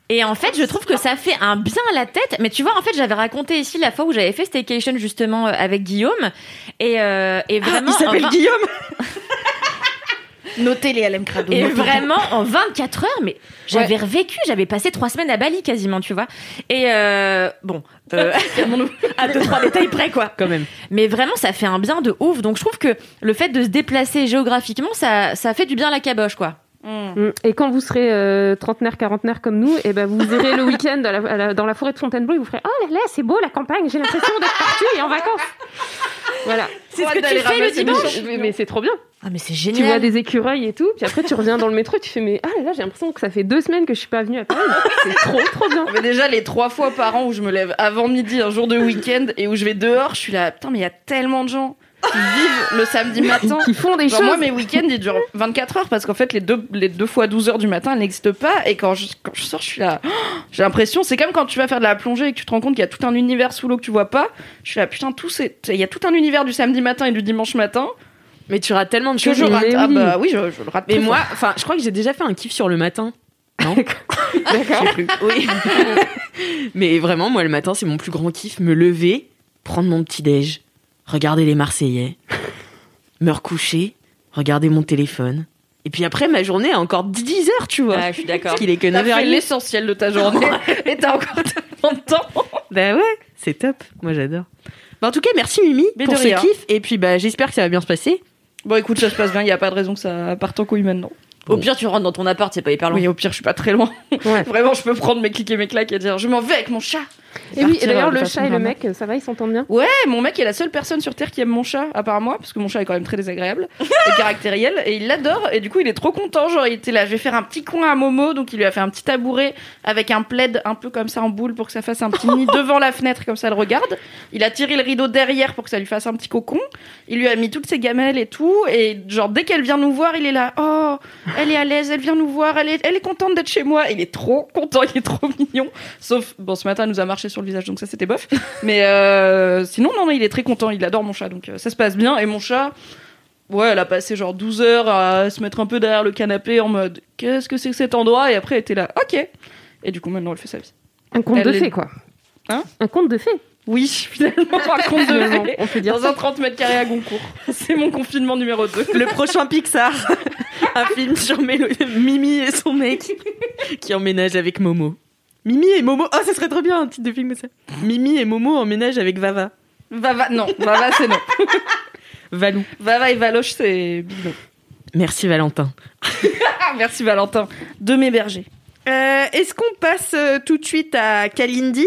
et en fait, je trouve que ça fait un bien à la tête. Mais tu vois, en fait, j'avais raconté ici la fois où j'avais fait Staycation justement euh, avec Guillaume. Et, euh, et vraiment. Il s'appelle Guillaume. Notez les LM Crado. Et vraiment, en 24 heures, mais j'avais revécu, j'avais passé trois semaines à Bali quasiment, tu vois. Et euh, bon, euh, à deux, trois détails près, quoi. Quand même. Mais vraiment, ça fait un bien de ouf. Donc je trouve que le fait de se déplacer géographiquement, ça, ça fait du bien à la caboche, quoi. Mm. Et quand vous serez euh, trentenaire, quarantenaire comme nous, et ben vous irez le week-end à la- à la- dans la forêt de Fontainebleau et vous ferez Oh là là, c'est beau la campagne, j'ai l'impression d'être parti et en vacances. Voilà. C'est ce que tu fais le dimanche. Mais, mais c'est trop bien. Ah, mais c'est Tu vois génial. des écureuils et tout, puis après tu reviens dans le métro et tu fais Mais ah là là, j'ai l'impression que ça fait deux semaines que je suis pas venue à Paris. C'est trop, trop bien. Mais déjà, les trois fois par an où je me lève avant midi, un jour de week-end, et où je vais dehors, je suis là, putain, mais il y a tellement de gens qui vivent le samedi matin. Qui font des Genre, choses. moi, mes week-ends, ils durent 24 heures parce qu'en fait, les deux, les deux fois 12 heures du matin, elles n'existent pas. Et quand je, quand je sors, je suis là, oh, j'ai l'impression, c'est comme quand tu vas faire de la plongée et que tu te rends compte qu'il y a tout un univers sous l'eau que tu vois pas. Je suis là, putain, tout c'est, il y a tout un univers du samedi matin et du dimanche matin Mais tu rates tellement de que choses. je mais rate. oui. Ah bah oui, je, je le rate. Mais moi, enfin, je crois que j'ai déjà fait un kiff sur le matin. Non D'accord. Je sais plus. Oui. Mais vraiment, moi, le matin, c'est mon plus grand kiff. Me lever, prendre mon petit déj, regarder les Marseillais, me recoucher, regarder mon téléphone. Et puis après, ma journée a encore 10 heures, tu vois. Ah, je suis d'accord. Parce qu'il est que T'as fait 9h30. l'essentiel de ta journée et t'as encore tellement de temps. Bah ouais, c'est top. Moi, j'adore. Bah, en tout cas, merci Mimi Mais pour ce rien. kiff. Et puis, bah, j'espère que ça va bien se passer. Bon, écoute, ça se passe bien, il y a pas de raison que ça parte en couille maintenant. Au pire, tu rentres dans ton appart, c'est pas hyper. Oui, au pire, je suis pas très loin. Ouais. Vraiment, je peux prendre mes clics et mes claques et dire je m'en vais avec mon chat. Et oui, et d'ailleurs, euh, le chat et le mec, ça va, ils s'entendent bien Ouais, mon mec est la seule personne sur Terre qui aime mon chat, à part moi, parce que mon chat est quand même très désagréable et caractériel, et il l'adore, et du coup il est trop content, genre il était là, je vais faire un petit coin à Momo, donc il lui a fait un petit tabouret avec un plaid un peu comme ça en boule pour que ça fasse un petit nid devant la fenêtre, comme ça elle regarde. Il a tiré le rideau derrière pour que ça lui fasse un petit cocon. Il lui a mis toutes ses gamelles et tout, et genre dès qu'elle vient nous voir, il est là, oh, elle est à l'aise, elle vient nous voir, elle est, elle est contente d'être chez moi, il est trop content, il est trop mignon. Sauf, bon, ce matin, il nous a marché sur le visage, donc ça c'était bof. Mais euh, sinon, non, non, il est très content, il adore mon chat, donc euh, ça se passe bien. Et mon chat, ouais, elle a passé genre 12 heures à se mettre un peu derrière le canapé en mode qu'est-ce que c'est que cet endroit? Et après, elle était là, ok. Et du coup, maintenant, elle fait sa vie. Un conte Elle de fées, quoi. Hein? Un conte de fées. Oui, finalement, un conte de on peut dire dans un 30 mètres carrés à Goncourt. C'est mon confinement numéro 2. Le prochain Pixar, un film sur Mélo- Mimi et son mec qui emménage avec Momo. Mimi et Momo, oh ça serait trop bien un titre de film comme ça. Mimi et Momo emménagent avec Vava. Vava, non, Vava, c'est non. Valou. Vava et Valoche, c'est bidon. Merci Valentin. Merci Valentin. De mes bergers. Euh, Est-ce qu'on passe euh, tout de suite à Kalindi?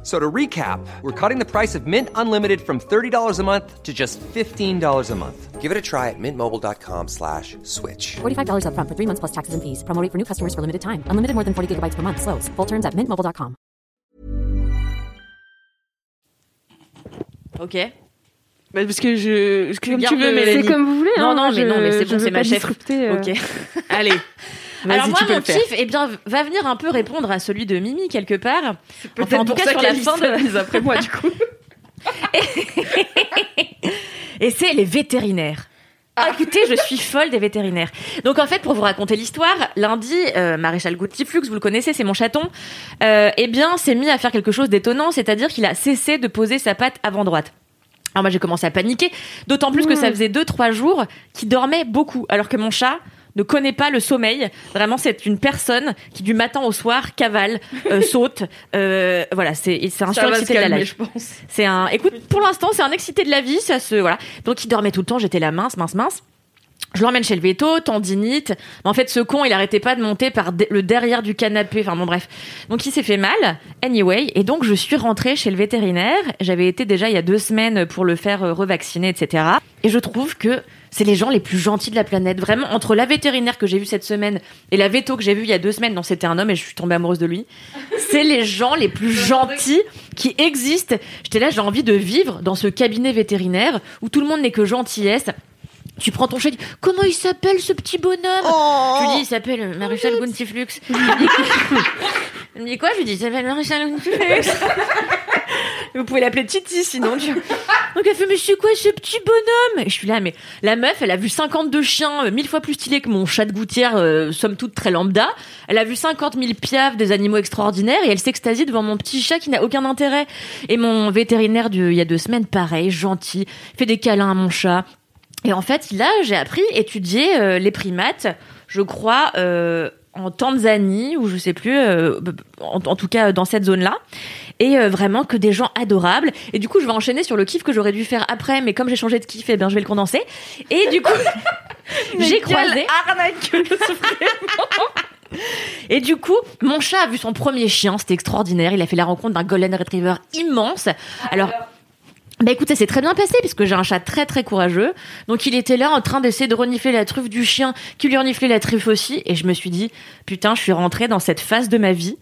F- So to recap, we're cutting the price of Mint Unlimited from $30 a month to just $15 a month. Give it a try at mintmobile.com slash switch. $45 upfront for three months plus taxes and fees. Promo rate for new customers for limited time. Unlimited more than 40 gigabytes per month. Slows. Full terms at mintmobile.com. Ok. Bah, Parce que je. Comme tu veux, le- Mélanie. C'est comme vous voulez. Non, hein, non, mais je- non, mais c'est bon, c'est pas ma chef. euh. Ok. Allez. Alors moi, mon kiff, eh bien, va venir un peu répondre à celui de Mimi quelque part. Enfin, en tout pour cas, ça sur la fin de. mise après moi, du coup. Et c'est les vétérinaires. Ah, écoutez, je suis folle des vétérinaires. Donc en fait, pour vous raconter l'histoire, lundi, euh, Maréchal Goutiflux, vous le connaissez, c'est mon chaton, euh, eh bien, s'est mis à faire quelque chose d'étonnant, c'est-à-dire qu'il a cessé de poser sa patte avant droite. Alors moi, j'ai commencé à paniquer, d'autant plus que ça faisait deux, trois jours qu'il dormait beaucoup, alors que mon chat ne connaît pas le sommeil. Vraiment, c'est une personne qui du matin au soir cavale, euh, saute. euh, voilà, c'est c'est un surexcité de la life. je pense. C'est un. Écoute, pour l'instant, c'est un excité de la vie. Ça se voilà. Donc il dormait tout le temps. J'étais là mince, mince, mince. Je l'emmène chez le veto, tendinite. Mais en fait, ce con, il arrêtait pas de monter par le derrière du canapé. Enfin bon, bref. Donc il s'est fait mal. Anyway, et donc je suis rentrée chez le vétérinaire. J'avais été déjà il y a deux semaines pour le faire euh, revacciner, etc. Et je trouve que c'est les gens les plus gentils de la planète. Vraiment, entre la vétérinaire que j'ai vue cette semaine et la veto que j'ai vue il y a deux semaines, non, c'était un homme et je suis tombée amoureuse de lui. C'est les gens les plus gentils qui existent. J'étais là, j'ai envie de vivre dans ce cabinet vétérinaire où tout le monde n'est que gentillesse. Tu prends ton chat, tu dis, comment il s'appelle ce petit bonhomme? Je lui dis, il s'appelle Maréchal Guntiflux. Me dit, Il me dit quoi? Je lui dis, il s'appelle Maréchal Guntiflux. Vous pouvez l'appeler Titi sinon. Tu... Donc elle fait, mais c'est quoi ce petit bonhomme? Et je suis là, mais la meuf, elle a vu 52 chiens, euh, mille fois plus stylés que mon chat de gouttière, euh, somme toute très lambda. Elle a vu 50 000 piafs des animaux extraordinaires et elle s'extasie devant mon petit chat qui n'a aucun intérêt. Et mon vétérinaire du, il y a deux semaines, pareil, gentil, fait des câlins à mon chat. Et en fait, là, j'ai appris, étudier euh, les primates, je crois, euh, en Tanzanie, ou je sais plus, euh, en, en tout cas dans cette zone-là. Et euh, vraiment que des gens adorables. Et du coup, je vais enchaîner sur le kiff que j'aurais dû faire après, mais comme j'ai changé de kiff, eh bien, je vais le condenser. Et du coup, j'ai croisé. Et du coup, mon chat a vu son premier chien, c'était extraordinaire. Il a fait la rencontre d'un golden retriever immense. Alors, bah écoute, ça s'est très bien passé puisque j'ai un chat très très courageux. Donc il était là en train d'essayer de renifler la truffe du chien qui lui reniflait la truffe aussi. Et je me suis dit, putain, je suis rentrée dans cette phase de ma vie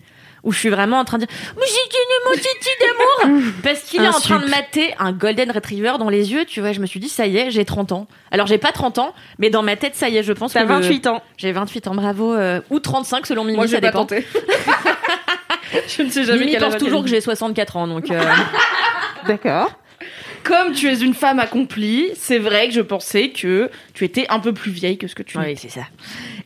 où je suis vraiment en train de dire, mais c'est une titi d'amour Parce qu'il est en train de mater un golden retriever dans les yeux, tu vois. Je me suis dit, ça y est, j'ai 30 ans. Alors j'ai pas 30 ans, mais dans ma tête, ça y est, je pense T'as que. le- 28 ans. J'ai 28 ans, bravo. euh, ou 35 selon Mimi, Moi, ça j'ai pas dépend. je ne sais jamais Mimi pense toujours que j'ai 64 ans, donc. euh, D'accord. Comme tu es une femme accomplie, c'est vrai que je pensais que tu étais un peu plus vieille que ce que tu es. Oui, c'est ça.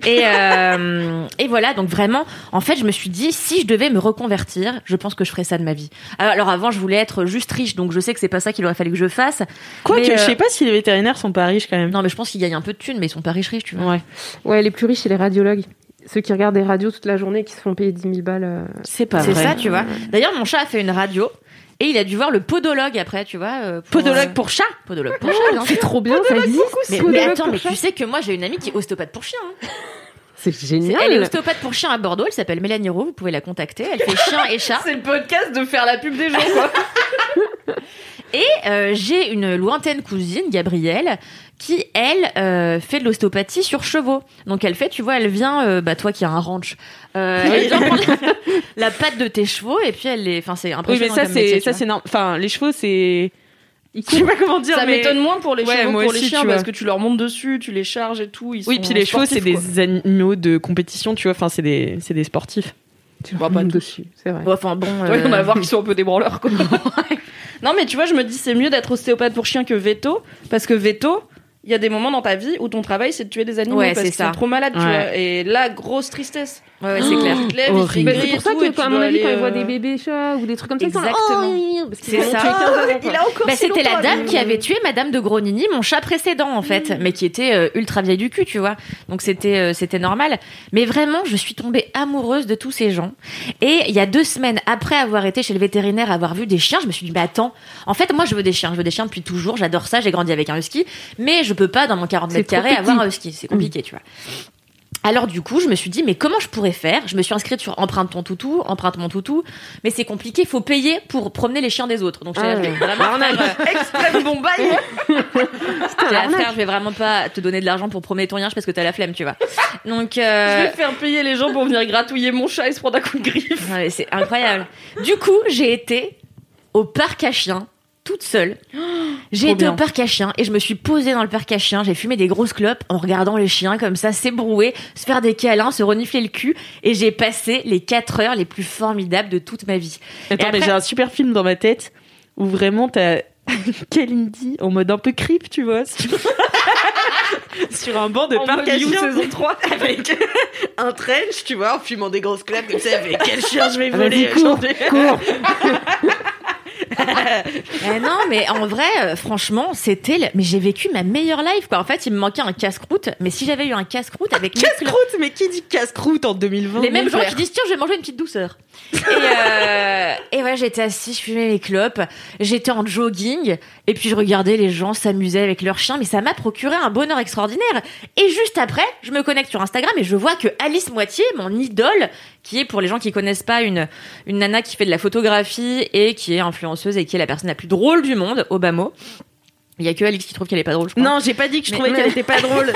Et, euh, et voilà, donc vraiment, en fait, je me suis dit, si je devais me reconvertir, je pense que je ferais ça de ma vie. Alors, avant, je voulais être juste riche, donc je sais que c'est pas ça qu'il aurait fallu que je fasse. Quoique, Mais, je euh, sais pas si les vétérinaires sont pas riches quand même. Non, mais je pense qu'ils gagnent un peu de thunes, mais ils sont pas riches riches, tu vois. Ouais. Ouais, les plus riches, c'est les radiologues. Ceux qui regardent des radios toute la journée et qui se font payer 10 000 balles. euh. C'est pas C'est vrai. ça, tu vois. D'ailleurs, mon chat a fait une radio. Et il a dû voir le podologue après, tu vois. euh, pour, Podologue euh, pour chat. Podologue pour chat, bien C'est trop bien, ça existe. Mais, mais attends, mais chat. tu sais que moi j'ai une amie qui est ostéopathe pour chien. hein. C'est génial. Elle est ostéopathe pour chien à Bordeaux, elle s'appelle Mélanie Roux, vous pouvez la contacter. Elle fait chien et chat. C'est le podcast de faire la pub des gens, quoi. Et euh, j'ai une lointaine cousine, Gabrielle, qui elle euh, fait de l'ostéopathie sur chevaux. Donc elle fait, tu vois, elle vient, euh, bah toi qui as un ranch, euh, elle vient prendre la, patte de tes chevaux et puis elle les, enfin c'est Oui, impressionnant. mais ça comme métier, c'est tu ça vois. c'est. Enfin, les chevaux c'est. Je sais pas comment dire. Ça mais- m'étonne moins pour les Ouais, chevaux pour les chiens parce vois. que tu leur montes dessus, tu les charges et tout. Ils Oui, sont puis les chevaux c'est des animaux de compétition, tu vois. Enfin, c'est des c'est des sportifs. Tu leur pas dessus, c'est vrai. Enfin bon. Ouais, euh, on va voir qu'ils sont un peu des branleurs, quoi. non, mais tu vois, je me dis, c'est mieux d'être ostéopathe pour chien que veto, parce que veto, il y a des moments dans ta vie où ton travail, c'est de tuer des animaux Ouais, parce c'est qu'ils sont trop malades, tu Ouais. vois. Et là, grosse tristesse. Ouais, ouais, c'est clair. Horrible. Bah, c'est pour ça que, à mon avis, quand ils voient euh, des bébés chats ou des trucs comme ça, Exactement. Oh, C'est ça. tué 15 avant, quoi. Il a encore Bah, c'était la dame qui avait tué Madame de Gronigny, mon chat précédent en fait, mais qui était euh, ultra vieille du cul, tu vois. Donc c'était euh, c'était normal. Mais vraiment, je suis tombée amoureuse de tous ces gens. Et il y a deux semaines après avoir été chez le vétérinaire, avoir vu des chiens, je me suis dit, bah attends, en fait moi je veux des chiens, je veux des chiens depuis toujours, j'adore ça, j'ai grandi avec un husky, mais je peux pas dans mon 40 C'est mètres carrés avoir un husky, c'est compliqué, tu vois. Alors du coup, je me suis dit mais comment je pourrais faire? Je me suis inscrite sur emprunte ton toutou, emprunte mon toutou, mais c'est compliqué, faut payer pour promener les chiens des autres. Donc je Ah vraiment euh, Extrême frère, je vais vraiment pas te donner de l'argent pour promener ton yinche parce que t'as la flemme, tu vois. Donc, Je euh, vais faire payer les gens pour venir gratouiller mon chat et se prendre un coup de griffe. ouais, c'est incroyable. Du coup, j'ai été au parc à chiens toute seule. J'ai été bien. au parc à chiens et je me suis posée dans le parc à chiens. J'ai fumé des grosses clopes en regardant les chiens comme ça s'ébrouer, se faire des câlins, se renifler le cul. Et j'ai passé les quatre heures les plus formidables de toute ma vie. Attends, mais j'ai un super film dans ma tête où vraiment t'as Kalindi en mode un peu creep, tu vois, sur, sur un banc de En parc à You chiens. saison 3. avec un trench, tu vois, en fumant des grosses clopes comme ça, avec quel chien je vais Ah, voler cours, chanter. cours. Eh non, mais en vrai, euh, franchement, c'était. le- Mais j'ai vécu ma meilleure life, quoi. En fait, il me manquait un casse-croûte. Mais si j'avais eu un casse-croûte avec mes Casse-croûte, mais qui dit casse-croûte en 2020 Les mêmes gens qui disent tiens je vais manger une petite douceur. Et, euh, et ouais j'étais assise, je fumais mes clopes, j'étais en jogging et puis je regardais les gens s'amuser avec leurs chiens, mais ça m'a procuré un bonheur extraordinaire. Et juste après, je me connecte sur Instagram et je vois que Alice Moitié, mon idole, qui est pour les gens qui connaissent pas une une nana qui fait de la photographie et qui est influenceuse et qui est la personne la plus drôle du monde, mot. Il y a que Alix qui trouve qu'elle est pas drôle, je crois. Non, j'ai pas dit que je Mais- trouvais mais- qu'elle était pas drôle.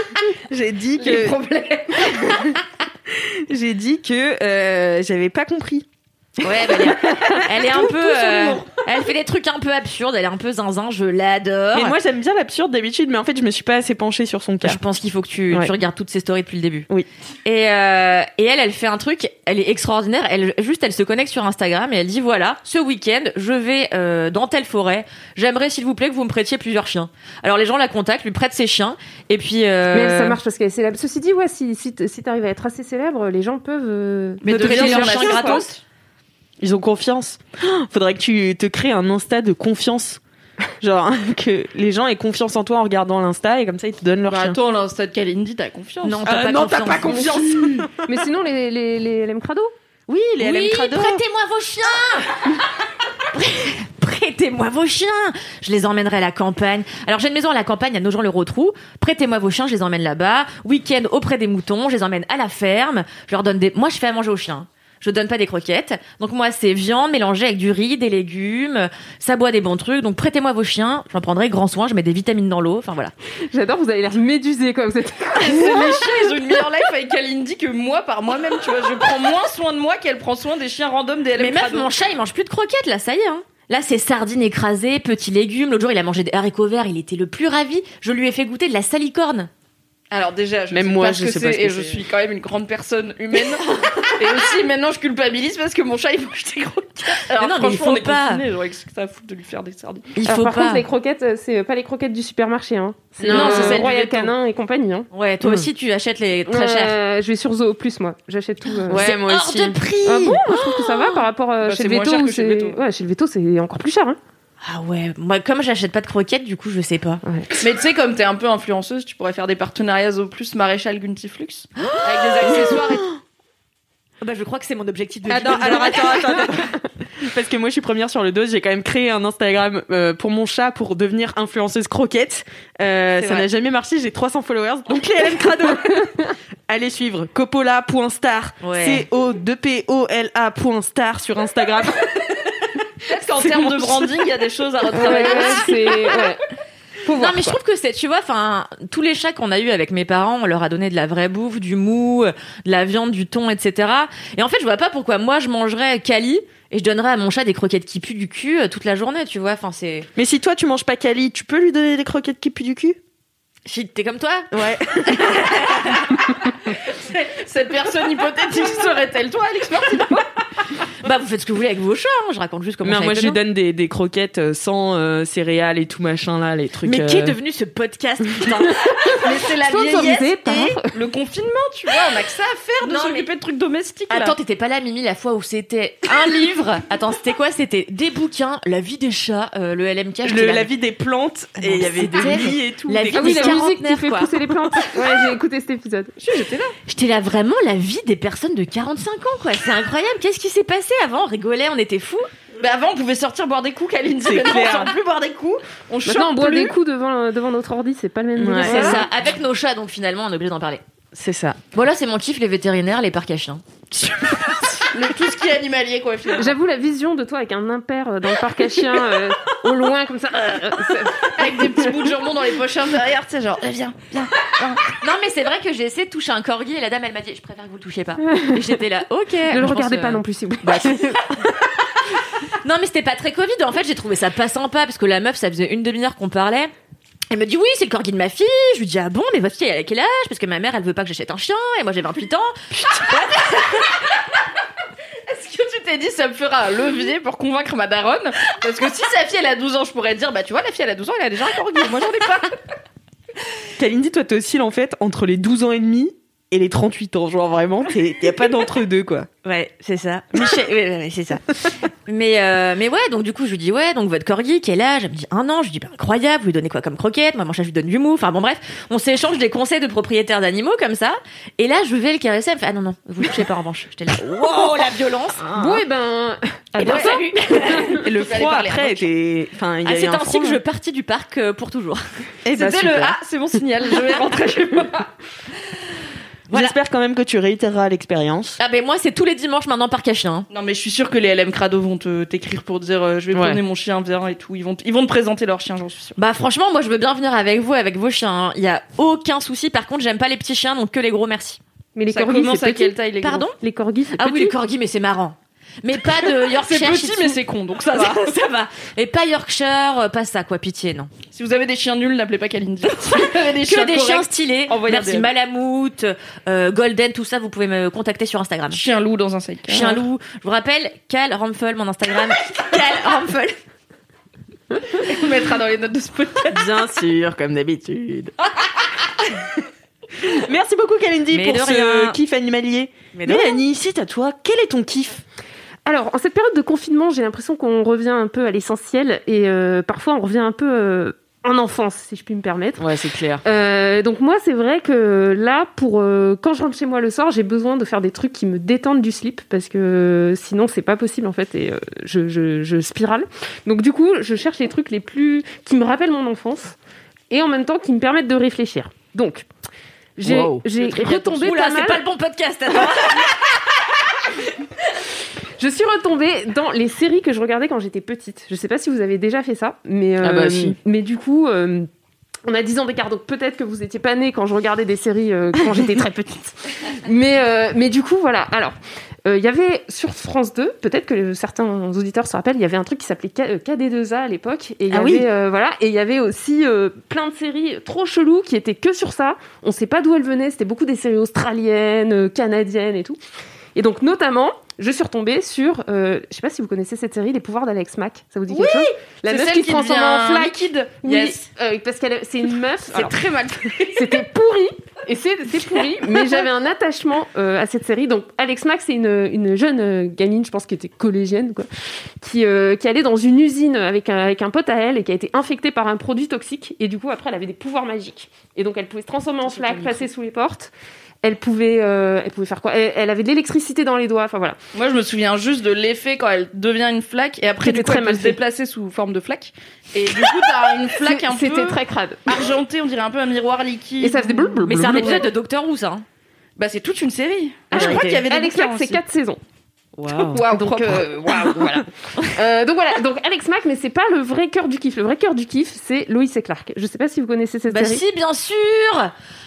j'ai dit que j'ai dit que euh, j'avais pas compris. Ouais, bah, elle, est, elle est un Tout- peu. tout euh, elle fait des trucs un peu absurdes, elle est un peu zinzin, je l'adore. Mais moi j'aime bien l'absurde d'habitude, mais en fait je me suis pas assez penchée sur son cas. Je pense qu'il faut que tu, Ouais. tu regardes toutes ces stories depuis le début. Oui. Et, euh, et elle, elle fait un truc, elle est extraordinaire. Elle juste, elle se connecte sur Instagram et elle dit voilà, ce week-end, je vais euh, dans telle forêt. J'aimerais, s'il vous plaît, que vous me prêtiez plusieurs chiens. Alors les gens la contactent, lui prêtent ses chiens, et puis. euh, Mais ça marche parce qu'elle est célèbre. Ceci dit, ouais, si, si, t'arrives à être assez célèbre, les gens peuvent. euh, Mais son leur chien gratos. Ils ont confiance. Oh, Faudrait que tu te crées un Insta de confiance. Genre que les gens aient confiance en toi en regardant l'Insta et comme ça ils te donnent leur Bah chien. attends, l'insta de Kalindi, t'as confiance. Non, Ah, t'as pas non, confiance. t'as pas confiance. Mais sinon, les, les, les LM Crado Oui, les Oui, LM Crado. prêtez-moi vos chiens Prêtez-moi vos chiens Je les emmènerai à la campagne. Alors j'ai une maison à la campagne à Nogent-le-Rotrou. Prêtez-moi vos chiens, je les emmène là-bas. Week-end auprès des moutons, je les emmène à la ferme. Je leur donne des... Moi, je fais à manger aux chiens. Je donne pas des croquettes. Donc moi, c'est viande mélangée avec du riz, des légumes. Ça boit des bons trucs. Donc prêtez-moi vos chiens. J'en prendrai grand soin. Je mets des vitamines dans l'eau. Enfin voilà. J'adore, vous avez l'air médusé comme vous êtes. les chiens, ils ont une meilleure life avec Kalindi que moi par moi-même, tu vois. Je prends moins soin de moi qu'elle prend soin des chiens random des LM Mais meuf, mon chat, il mange plus de croquettes, là, ça y est. Hein. Là, c'est sardines écrasées, petits légumes. L'autre jour, il a mangé des haricots verts, il était le plus ravi. Je lui ai fait goûter de la salicorne. Alors déjà, je Même sais moi, pas je ce que sais pas ce que et je suis quand même une grande personne humaine. et aussi, maintenant, je culpabilise parce que mon chat, il mange des croquettes. Alors Mais non, mais il franchement, faut on est pas. confinés, j'aurais que ça à foutre de lui faire des sardines. Il Alors, faut par pas. contre, les croquettes, euh, c'est pas les croquettes du supermarché. Hein. C'est Non, euh, c'est celle Royal. Canin et compagnie. Hein. Ouais, toi Mm. aussi, tu achètes les très chers. Euh, je vais sur Zoo Plus, moi. J'achète tout. euh. Ouais, C'est moi hors aussi. de prix. Ah bon Moi, Je trouve que ça va par rapport euh, Bah, chez c'est le moins veto. cher où que chez le veto. Ouais, chez le veto, c'est encore plus cher. Hein. Ah ouais, moi, comme j'achète pas de croquettes, du coup, je sais pas. Mais tu sais, comme t'es un peu influenceuse, tu pourrais faire des partenariats au plus maréchal Guntiflux avec des accessoires et tout. Bah, je crois que c'est mon objectif de Attends, vie. alors attends, attends, attends. Parce que moi je suis première sur le dos, j'ai quand même créé un Instagram euh, pour mon chat pour devenir influenceuse croquette. Euh, ça n'a jamais marché, j'ai 300 followers. Donc les LM Crado. Allez suivre coppola.star. Ouais. C-O-2-P-O-L-A.star sur Instagram. Peut-être qu'en termes de branding, il y a des choses à retravailler. ouais, c'est. Ouais. Faut Non, mais je trouve que c'est, tu vois, enfin, tous les chats qu'on a eu avec mes parents, on leur a donné de la vraie bouffe, du mou, de la viande, du thon, etc. Et en fait, je vois pas pourquoi moi je mangerais Cali et je donnerais à mon chat des croquettes qui puent du cul euh, toute la journée, tu vois. Enfin, c'est. Mais si toi tu manges pas Cali, tu peux lui donner des croquettes qui puent du cul? Shit, t'es comme toi Ouais. Cette personne hypothétique serait-elle toi, Alex Martin Bah, vous faites ce que vous voulez avec vos chats, hein. je raconte juste comment Mais ça moi, a je lui donne des, des croquettes euh, sans euh, céréales et tout machin là, les trucs. Mais euh, qui est devenu ce podcast putain Mais c'est la vieillesse par- et le confinement, tu vois. On a que ça à faire de Non, s'occuper de trucs domestiques. là. Attends, t'étais pas là, Mimi, la fois où c'était un livre? Attends, c'était quoi? C'était des bouquins, La vie des chats, euh, le LMK. le- la vie des plantes et il y avait des lits et tout. la des vie des la musique qui fait quoi. pousser les plantes. Ouais, j'ai écouté cet épisode. J'étais là vraiment la vie des personnes de 45 ans, quoi. C'est incroyable. Qu'est-ce qui s'est passé avant? On rigolait, on était fous. Bah avant, on pouvait sortir boire des coups, Kaline. C'est clair. On plus boire des coups. On Maintenant, on boit plus. des coups devant, devant notre ordi, c'est pas le même Ouais. C'est ça. Avec nos chats, donc finalement, on est obligé d'en parler. C'est ça. Voilà, c'est mon kiff, les vétérinaires, les parcs à chiens. Le- tout ce qui est animalier, quoi, finalement. J'avoue la vision de toi avec un impair euh, dans le parc à chiens, euh, au loin comme ça. euh, Avec des petits bouts de jambon dans les poches derrière, tu sais, genre, eh, viens, viens. Non, mais c'est vrai que j'ai essayé de toucher un corgi et la dame, elle m'a dit, je préfère que vous le touchiez pas. Et j'étais là, ok. ne le pense, regardez euh, pas non plus, s'il vous plaît. Non, mais c'était pas très Covid. En fait, j'ai trouvé ça pas sympa parce que la meuf, ça faisait une demi-heure qu'on parlait. Elle me dit oui, c'est le corgi de ma fille. Je lui dis ah bon, mais votre fille elle a quel âge? Parce que ma mère elle veut pas que j'achète un chien et moi j'ai 28 ans. Est-ce que tu t'es dit, ça me fera un levier pour convaincre ma daronne Parce que si sa fille, elle a 12 ans, je pourrais dire, bah tu vois, la fille, elle a 12 ans, elle a déjà un corgi. Moi, j'en ai pas. Kalindi, toi, t'oscilles en fait entre les 12 ans et demi et les 38 ans. Genre vraiment, il y a pas d'entre deux quoi. Ouais, c'est ça. Michel, ouais, ouais, ouais, c'est ça. mais euh, mais ouais, donc du coup je lui dis ouais, donc votre corgi quel âge? Elle me dit un an. Je lui dis bah incroyable. Vous lui donnez quoi comme croquette? Moi mon chat je lui donne du mou. Enfin bon bref, on s'échange des conseils de propriétaires d'animaux comme ça. Et là je vais le caresser. Elle me fait ah non non, vous le touchez pas en revanche. J'étais là wow la violence. Bon, et ben. à Et ben, salut. Et le Vous allez froid parler après était. Enfin, il y Ah, a eu c'est un ainsi que je partis du parc euh, pour toujours. Eh ben, C'était le super. Ah, c'est mon signal, je vais rentrer chez moi. Voilà. J'espère quand même que tu réitéreras l'expérience. Ah ben moi c'est tous les dimanches maintenant parc à chien. Non, mais je suis sûre que les LM Crado vont te t'écrire pour dire, euh, je vais Ouais. promener mon chien, viens et tout. Ils vont, ils vont te présenter leur chien, j'en suis sûre. Bah franchement moi je veux bien venir avec vous avec vos chiens. hein. Il y a aucun souci. Par contre j'aime pas les petits chiens donc que les gros merci. Mais les Ça corgis, c'est à petit. quelle taille les gros? Pardon? Les corgis, c'est Ah oui les corgis mais c'est marrant. Mais pas de Yorkshire. C'est petit, mais c'est con, donc ça va. ça va. Et pas Yorkshire, euh, pas ça quoi, pitié non. Si vous avez des chiens nuls, n'appelez pas Kalindi. Si vous avez des Que chiens des chiens stylés. Merci DM. Malamute, euh, Golden, tout ça, vous pouvez me contacter sur Instagram. Chien loup dans un sidecar. Chien loup. Je vous rappelle, Cal Ramphel, mon Instagram. Cal Ramphel. On mettra dans les notes de ce podcast. Bien sûr, comme d'habitude. Merci beaucoup Kalindi pour ce rien. kiff animalier. Mais Mélanie, c'est à toi. Quel est ton kiff? Alors, en cette période de confinement, j'ai l'impression qu'on revient un peu à l'essentiel et euh, parfois on revient un peu euh, en enfance, si je puis me permettre. Ouais, c'est clair. Euh, donc moi, c'est vrai que là, pour euh, quand je rentre chez moi le soir, j'ai besoin de faire des trucs qui me détendent du slip parce que sinon c'est pas possible en fait et euh, je, je, je spirale. Donc du coup, je cherche les trucs les plus qui me rappellent mon enfance et en même temps qui me permettent de réfléchir. Donc j'ai Wow. retombé Oula, pas c'est pas le bon podcast. Attends. Je suis retombée dans les séries que je regardais quand j'étais petite. Je sais pas si vous avez déjà fait ça, mais, Ah bah, euh, si. mais du coup, euh, on a 10 ans d'écart, donc peut-être que vous étiez pas nés quand je regardais des séries euh, quand j'étais très petite. Mais, euh, mais du coup, voilà. Alors, euh, il y avait sur France 2, peut-être que certains auditeurs se rappellent, il y avait un truc qui s'appelait K- euh, KD2A à l'époque. Et il y Ah oui. euh, voilà, et il y avait aussi plein de séries trop cheloues qui étaient que sur ça. On sait pas d'où elles venaient. C'était beaucoup des séries australiennes, canadiennes et tout. Et donc, notamment, je suis retombée sur, euh, je sais pas si vous connaissez cette série, Les pouvoirs d'Alex Mack. Ça vous dit quelque chose La C'est meuf qui se transforme en flaque. liquide. Oui, euh, parce qu'elle, c'est une meuf. C'est très mal. C'était pourri, et c'est, pourri, mais j'avais un attachement euh, à cette série. Donc, Alex Mack, c'est une, une jeune euh, gamine, je pense, qui était collégienne, quoi, qui, qui allait dans une usine avec un, avec un pote à elle et qui a été infectée par un produit toxique. Et du coup, après, elle avait des pouvoirs magiques. Et donc, elle pouvait se transformer en flaque, passer sous les portes. Elle pouvait, euh, elle pouvait faire quoi? Elle, elle avait de l'électricité dans les doigts. Enfin voilà. Moi, je me souviens juste de l'effet quand elle devient une flaque et après, C'était du coup, très elle peut se déplacer sous forme de flaque. Et du coup, t'as une flaque un peu C'était très crade. argentée, on dirait un peu un miroir liquide. Et ça faisait blablabla. Mais c'est un épisode de Doctor Who ça. hein. Bah, c'est toute une série. Ah, je crois qu'il y avait des Alex c'est. 4 saisons. Donc, euh, voilà. Euh, donc voilà, donc Alex Mack, mais c'est pas le vrai cœur du kiff. Le vrai cœur du kiff, c'est Lois et Clark. Je sais pas si vous connaissez cette Bah série. si, bien sûr.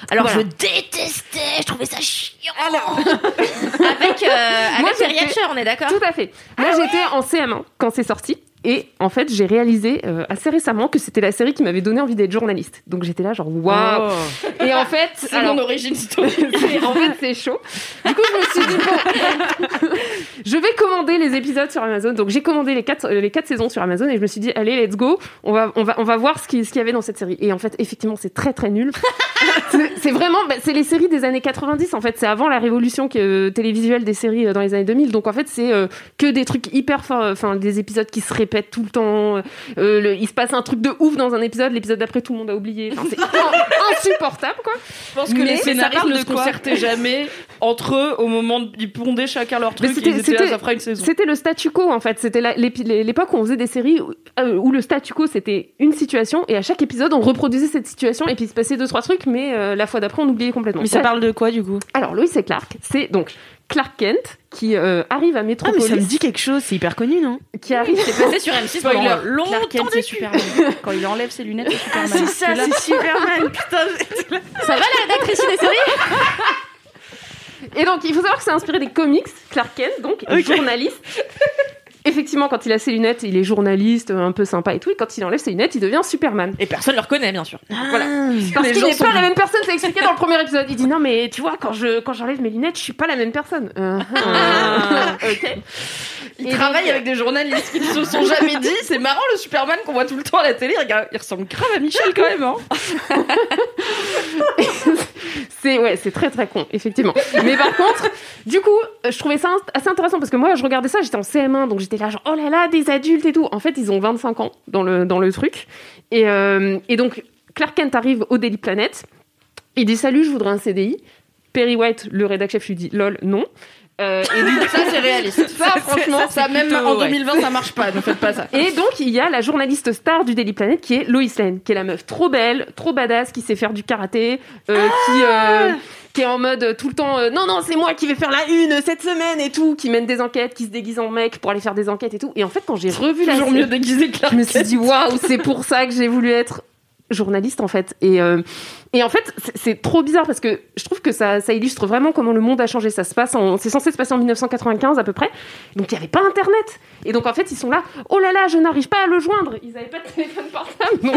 Alors Voilà. je détestais, je trouvais ça chiant. avec euh, Moi, avec Terry j'étais- Hatcher, on est d'accord Tout à fait. Moi, j'étais en CM1 quand c'est sorti. Et en fait, j'ai réalisé euh, assez récemment que c'était la série qui m'avait donné envie d'être journaliste. Donc j'étais là, genre, waouh! Et en fait, C'est alors- mon origine story. c'est- en fait, c'est chaud. Du coup, je me suis dit, bon, je vais commander les épisodes sur Amazon. Donc, j'ai commandé les quatre, les quatre saisons sur Amazon et je me suis dit, allez, let's go. On va, on va, on va voir ce qu'il ce qu'il y avait dans cette série. Et en fait, effectivement, c'est très, très nul. C'est- vraiment, bah, c'est les séries des années 90. En fait, c'est avant la révolution que, télévisuelle des séries euh, dans les années 2000. Donc, en fait, c'est euh, que des trucs hyper enfin, des épisodes qui se répètent tout le temps. Euh, le- il se passe un truc de ouf dans un épisode, l'épisode d'après, tout le monde a oublié. Enfin, c'est insupportable, quoi. Je pense que Mais les scénaristes ne se concertaient jamais entre eux au moment de ils pondaient chacun leur truc. C'était le statu quo en fait. C'était l'époque où on faisait des séries où, euh, où le statu quo c'était une situation et à chaque épisode on reproduisait cette situation et puis il se passait deux trois trucs, mais euh, la fois d'après on oubliait complètement. Mais ça parle de quoi du coup? Alors Lois et Clark, c'est donc Clark Kent qui euh, arrive à Ah mais Metropolis, ça me dit quelque chose, c'est hyper connu non? Qui arrive. C'est passé sur M6 pendant Spoiler, longtemps Clark Kent, c'est. Superman. Quand il enlève ses lunettes, c'est Superman. C'est ça, c'est Superman, putain Ça va la rédactrice des séries Et donc il faut savoir que c'est inspiré des comics. Clark Kent, donc Ok. journaliste. Effectivement, quand il a ses lunettes, il est journaliste, un peu sympa et tout. Et quand il enlève ses lunettes, il devient Superman. Et personne le reconnaît, bien sûr. Voilà. Parce qu'il n'est pas la même personne, c'est expliqué dans le premier épisode. Il dit non, mais tu vois, quand je quand j'enlève mes lunettes, je suis pas la même personne. Euh, ok. Il Et travaille donc, avec des journalistes qui ne se sont jamais dit. C'est marrant le Superman qu'on voit tout le temps à la télé. Regarde, il ressemble grave à Michel quand même. Hein. C'est ouais, c'est très très con, effectivement. Mais par contre, du coup, je trouvais ça assez intéressant parce que moi, je regardais ça, j'étais en CM1, donc j'étais là genre oh là là, des adultes et tout. En fait, ils ont 25 ans dans le dans le truc. Et euh, et donc Clark Kent arrive au Daily Planet. Il dit salut, je voudrais un CDI. Perry White, le rédac chef, lui dit lol, non. Euh, et lui- Ça, c'est réaliste. Ça, franchement, ça, même plutôt, en ouais. 2020, ça marche pas. Ne faites pas ça. Et donc, il y a la journaliste star du Daily Planet qui est Lois Lane, qui est la meuf trop belle, trop badass, qui sait faire du karaté, euh, qui, euh, qui est en mode tout le temps euh, non, non, c'est moi qui vais faire la une cette semaine et tout, qui mène des enquêtes, qui se déguise en mec pour aller faire des enquêtes et tout. Et en fait, quand j'ai revu la Toujours mieux déguisé que je me suis dit waouh, c'est pour ça que j'ai voulu être journaliste en fait. Et, euh, et en fait, c'est- trop bizarre parce que je trouve que ça, ça illustre vraiment comment le monde a changé. Ça se passe c'est censé se passer en 1995 à peu près. Donc il n'y avait pas Internet. Et donc en fait, ils sont là. Oh là là, je n'arrive pas à le joindre. Ils n'avaient pas de téléphone portable. Donc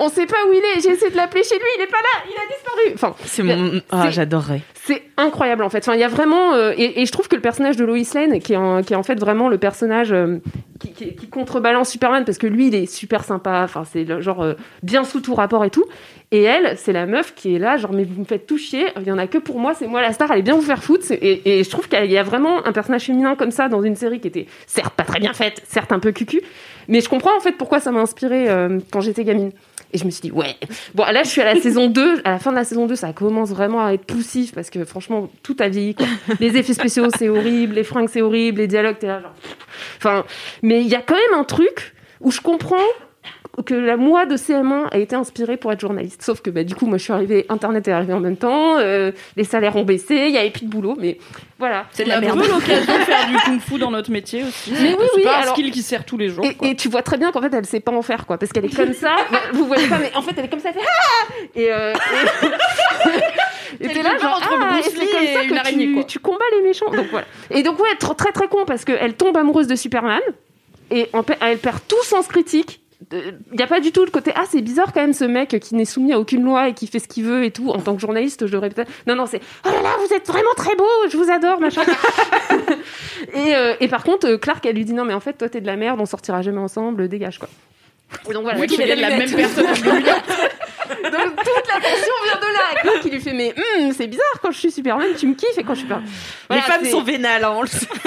on sait pas où il est. J'ai essayé de l'appeler chez lui. Il est pas là. Il a disparu. Enfin, C'est mon ah, j'adorerais. c'est incroyable en fait. Enfin, il y a vraiment euh, et, et je trouve que le personnage de Lois Lane, qui est en, qui est en fait vraiment le personnage euh, qui, qui- qui contrebalance Superman parce que lui, il est super sympa. Enfin, c'est genre euh, bien sous tout rapport et tout. Et elle, c'est la meuf qui est là, genre mais vous me faites tout chier. Il y en a que pour moi, c'est moi la star. Allez bien vous faire foutre. Et, et je trouve qu'il y a vraiment un personnage féminin comme ça dans une série qui était certes pas très bien faite, certes un peu cucu, mais je comprends en fait pourquoi ça m'a inspiré euh, quand j'étais gamine. Et je me suis dit, ouais. Bon, là, je suis à la saison 2. À la fin de la saison 2, ça commence vraiment à être poussif parce que franchement, tout a vieilli, quoi. Les effets spéciaux, c'est horrible. Les fringues, c'est horrible. Les dialogues, t'es là, genre. Enfin, mais il y a quand même un truc où je comprends que la moi de CM1 a été inspirée pour être journaliste. Sauf que bah, du coup, moi, je suis arrivée, Internet est arrivé en même temps, euh, les salaires ont baissé, il y avait plus de boulot, mais voilà. C'est la peu l'occasion de faire du kung-fu dans notre métier aussi. Mais oui, pas un alors- skill qui sert tous les jours. Et, quoi. et tu vois très bien qu'en fait elle sait pas en faire quoi parce qu'elle est comme ça vous voyez pas mais en fait elle est comme ça elle fait ah et euh, et- et t'es là genre entre ah, c'est comme ça que araignée, tu, quoi. tu combats les méchants donc voilà et donc ouais tr- très très con parce qu'elle tombe amoureuse de Superman et elle perd tout sens critique il n'y a pas du tout le côté ah c'est bizarre quand même ce mec qui n'est soumis à aucune loi et qui fait ce qu'il veut et tout en tant que journaliste je devrais peut-être non non c'est oh là là vous êtes vraiment très beau je vous adore machin et, euh, et par contre, euh, Clark, elle lui dit non, mais en fait, toi, t'es de la merde, on sortira jamais ensemble, dégage quoi. Et donc voilà, Oui, est la même personne. donc toute la tension vient de là. Clark, il lui fait mais hum, c'est bizarre quand je suis Superman, tu me kiffes et quand je suis pas. Les femmes sont vénales, hein, on le sait.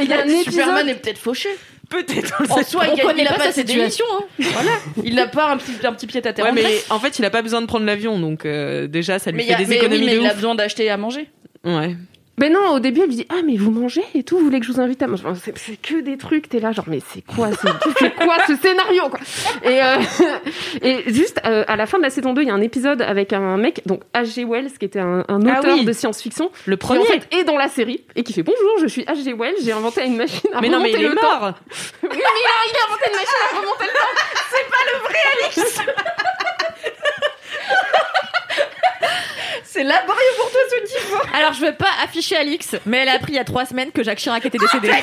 Et il y a un épisode. Superman est peut-être fauché. Peut-être. En soi, On il, connaît il a pas pas sa situation. Hein. Voilà. Il n'a pas un petit, un petit pied à terre. Ouais, en mais en fait, il a pas besoin de prendre l'avion, donc euh, déjà, ça lui Mais, fait a, des mais, oui, économies mais de il a ouf. besoin d'acheter à manger. Ouais. Mais non, au début, elle lui dit ah mais vous mangez et tout, vous voulez que je vous invite à manger? C'est, que des trucs. T'es là genre mais c'est quoi ce, c'est quoi ce scénario quoi? Et euh, et juste euh, à la fin de la saison 2, il y a un épisode avec un mec donc H.G. Wells qui était un, un Ah auteur oui. de science-fiction Le qui premier. en fait est dans la série et qui fait bonjour, je suis H.G. Wells, j'ai inventé une machine à Mais non, mais il est temps. mort. Oui, mais il a, il a inventé une machine à remonter le temps. C'est pas le vrai Alix. C'est laborieux pour toi ce niveau. Alors, je veux pas afficher Alix, mais elle a appris il y a trois semaines que Jacques Chirac était décédé.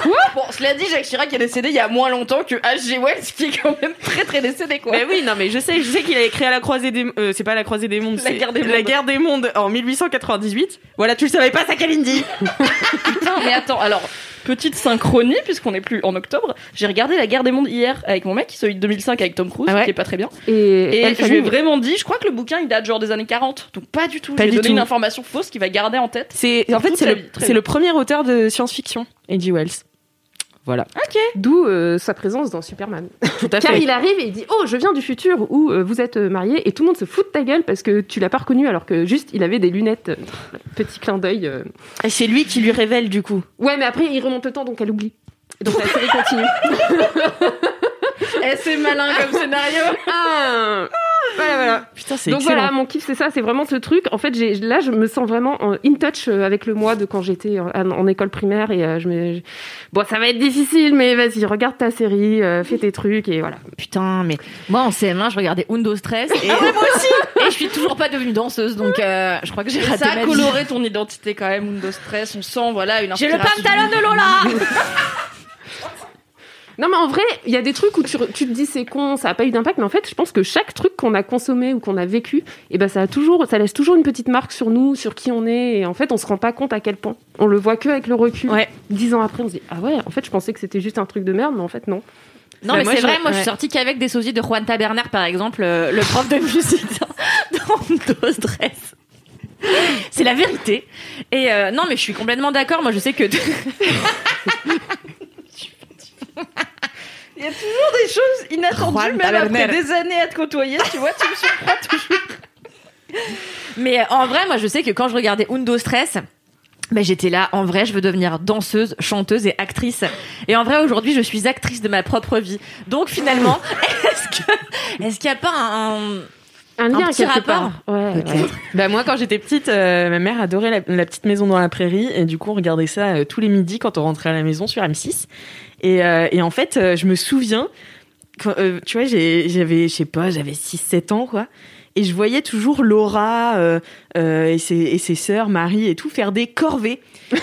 Quoi? Bon, cela dit, Jacques Chirac est décédé il y a moins longtemps que H.G. Wells, qui est quand même très très décédé, quoi. Mais oui, non, mais je sais, je sais qu'il a écrit à la croisée des, euh, c'est pas la croisée des mondes, La c'est guerre des la mondes. guerre des mondes en 1898. Voilà, tu le savais pas, ça, Kalindi. Putain, mais attends, alors, petite synchronie, puisqu'on est plus en octobre, j'ai regardé La guerre des mondes hier avec mon mec, celui de 2005 avec Tom Cruise, Ah ouais qui est pas très bien. Et, Et Elle je lui ai vraiment dit, je crois que le bouquin il date genre des années 40, donc pas du tout. J'ai donné tout. une information fausse qu'il va garder en tête. C'est, en fait, c'est le, le premier auteur de science-fiction, H.G. Wells. Voilà. D'où euh, sa présence dans Superman. Tout à Car fait. il arrive et il dit Oh, je viens du futur où euh, vous êtes euh, mariés et tout le monde se fout de ta gueule parce que tu l'as pas reconnu alors que juste il avait des lunettes. euh, petit clin d'œil. euh. Et c'est lui qui lui révèle, du coup. Ouais, mais après il remonte le temps donc elle oublie. Donc la série continue. Eh, c'est malin comme scénario. Ah voilà, voilà. Putain, c'est Donc excellent. voilà, mon kiff c'est ça, c'est vraiment ce truc. En fait, j'ai là je me sens vraiment en in touch euh, avec le moi de quand j'étais en, en école primaire et euh, je me je- bon ça va être difficile mais vas-y regarde ta série, euh, fais tes trucs et voilà. Putain, mais moi en CM1, je regardais Undo Stress et moi aussi. Et je suis toujours pas devenue danseuse, donc euh, je crois que j'ai raté ça a coloré ton identité quand même, Undo Stress. On sent, voilà, une J'ai le pantalon de Lola. Non mais en vrai, il y a des trucs où tu, tu te dis c'est con, ça a pas eu d'impact, mais en fait, je pense que chaque truc qu'on a consommé ou qu'on a vécu, et ben ça a toujours, ça laisse toujours une petite marque sur nous, sur qui on est, et en fait, on se rend pas compte à quel point. On le voit que avec le recul. Ouais. Dix ans après, on se dit ah ouais, en fait, je pensais que c'était juste un truc de merde, mais en fait non. Non, Bah, mais c'est je- vrai, moi je ouais. suis sortie qu'avavec des sosies de Juan Taberner, par exemple, euh, le prof de musique dans, Undo Stress. C'est la vérité. Et euh, non, mais je suis complètement d'accord. Moi, je sais que. Il y a toujours des choses inattendues, Juan même Taberner. après des années à te côtoyer, tu vois, tu me surprends toujours. Mais euh, en vrai, moi, je sais que quand je regardais Undo Stress, ben, j'étais là, en vrai, je veux devenir danseuse, chanteuse et actrice. Et en vrai, aujourd'hui, je suis actrice de ma propre vie. Donc, finalement, est-ce qu'il n'y a pas un, Un lien petit quelque rapport part. Ouais. Bah moi quand j'étais petite, euh, ma mère adorait la, la petite maison dans la prairie et du coup on regardait ça euh, tous les midis quand on rentrait à la maison sur M6. Et, euh, et en fait euh, je me souviens, quand, euh, tu vois j'avais je sais pas j'avais 6-7 ans quoi. Et je voyais toujours Laura euh, et, ses, et ses sœurs, Marie et tout, faire des corvées.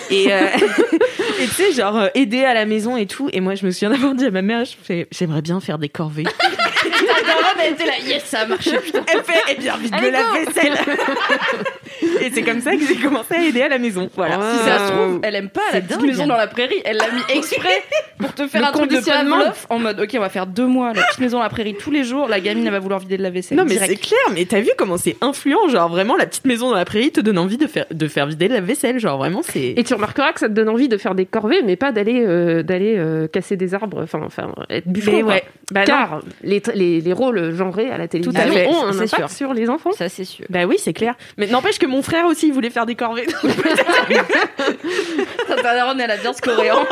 Et tu sais, genre aider à la maison et tout. Et moi, je me souviens d'avoir dit à ma mère, j'aimerais bien faire des corvées. Elle était là, yes, ça a marché, putain. Elle fait, eh bien, vite de la vaisselle. et c'est comme ça que j'ai commencé à aider à la maison. Voilà. Si ça se trouve, elle aime pas la petite dingue. maison dans la prairie. Elle l'a mis exprès pour te faire Le un truc de conditionnement. En mode, ok, on va faire deux mois la petite maison dans la prairie tous les jours. La gamine, elle va vouloir vider de la vaisselle. Non mais c'est clair, mais t'as vu comment c'est influent, genre vraiment la petite maison dans la prairie te donne envie de faire de faire vider la vaisselle, genre vraiment c'est. Et tu remarqueras que ça te donne envie de faire des corvées, mais pas d'aller euh, d'aller euh, casser des arbres, enfin, enfin être quoi. ouais. Bah. Car les, les, les rôles genrés à la télévision ont un impact sûr. sur les enfants. Ça, c'est sûr. Bah oui, c'est clair. Mais n'empêche que mon frère aussi il voulait faire des corvées. Ta daronne, elle a bien ce coréen.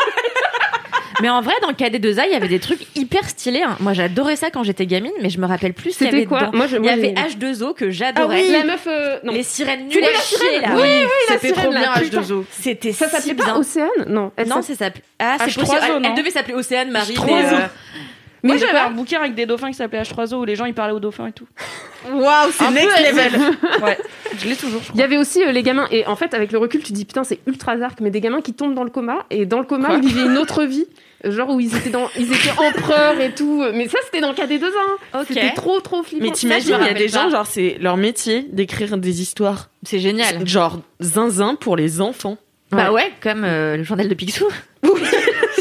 Mais en vrai, dans KD2A, il y avait des trucs hyper stylés. hein. Moi, j'adorais ça quand j'étais gamine, mais je me rappelle plus ce qu'il y C'était avait quoi dedans. Moi, je- Il y moi, avait j'ai- H2O que j'adorais. La meuf, euh, non. Les sirènes nulles à chier, là. Oui, oui, la C'était trop bien, là, putain. H2O. C'était Ça si s'appelait bien. pas Océane Non. Elle Non, s'appelle- ça s'appelait. Ah, c'est H3O, possible. Elle, non elle devait s'appeler Océane Marie. H3O. mais, euh, Moi, Mais j'avais pas- un bouquin avec des dauphins qui s'appelait H3O où les gens ils parlaient aux dauphins et tout. Waouh, c'est next level. Ouais, je l'ai toujours. Il y avait aussi euh, les gamins, et en fait, avec le recul, tu dis putain, c'est ultra dark, mais des gamins qui tombent dans le coma, et dans le coma, Quoi ils vivaient une autre vie. Genre où ils étaient, dans, ils étaient empereurs et tout. Mais ça, c'était dans KD2 ans. Ok. C'était trop, trop flippant. Mais t'imagines, il y a des gens, genre, c'est leur métier d'écrire des histoires. C'est génial. Genre, zinzin pour les enfants. Bah ouais, comme euh, le journal de Picsou.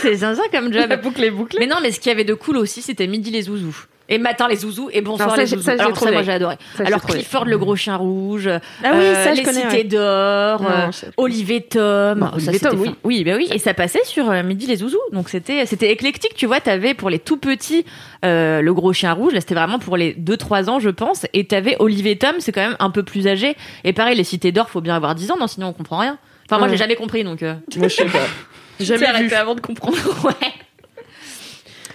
c'est zinzin comme job. La boucle est bouclée. Mais non, mais ce qu'il y avait de cool aussi, c'était midi les zouzous. Et matin les zouzous et bonsoir Alors ça, les j'ai- zouzous. ça, j'ai Alors trop ça, moi j'ai adoré. Ça, Alors. Clifford le gros chien rouge, Ah oui, euh, ça, je les connais, cités ouais. d'or, Non, euh, Olivier Tom. Bah, Ça, Olivier Tom, oui. Oui, bah oui. Et ça passait sur euh, midi les zouzous. Donc c'était c'était éclectique, tu vois. T'avais pour les tout petits euh, le gros chien rouge. Là, c'était vraiment pour les 2-3 ans, je pense. Et t'avais Olivier Tom, c'est quand même un peu plus âgé. Et pareil, les cités d'or, faut bien avoir 10 ans, non sinon on comprend rien. Enfin, moi Ouais. j'ai jamais compris, donc. euh, Moi, je sais pas. Jamais arrêté avant de comprendre. ouais.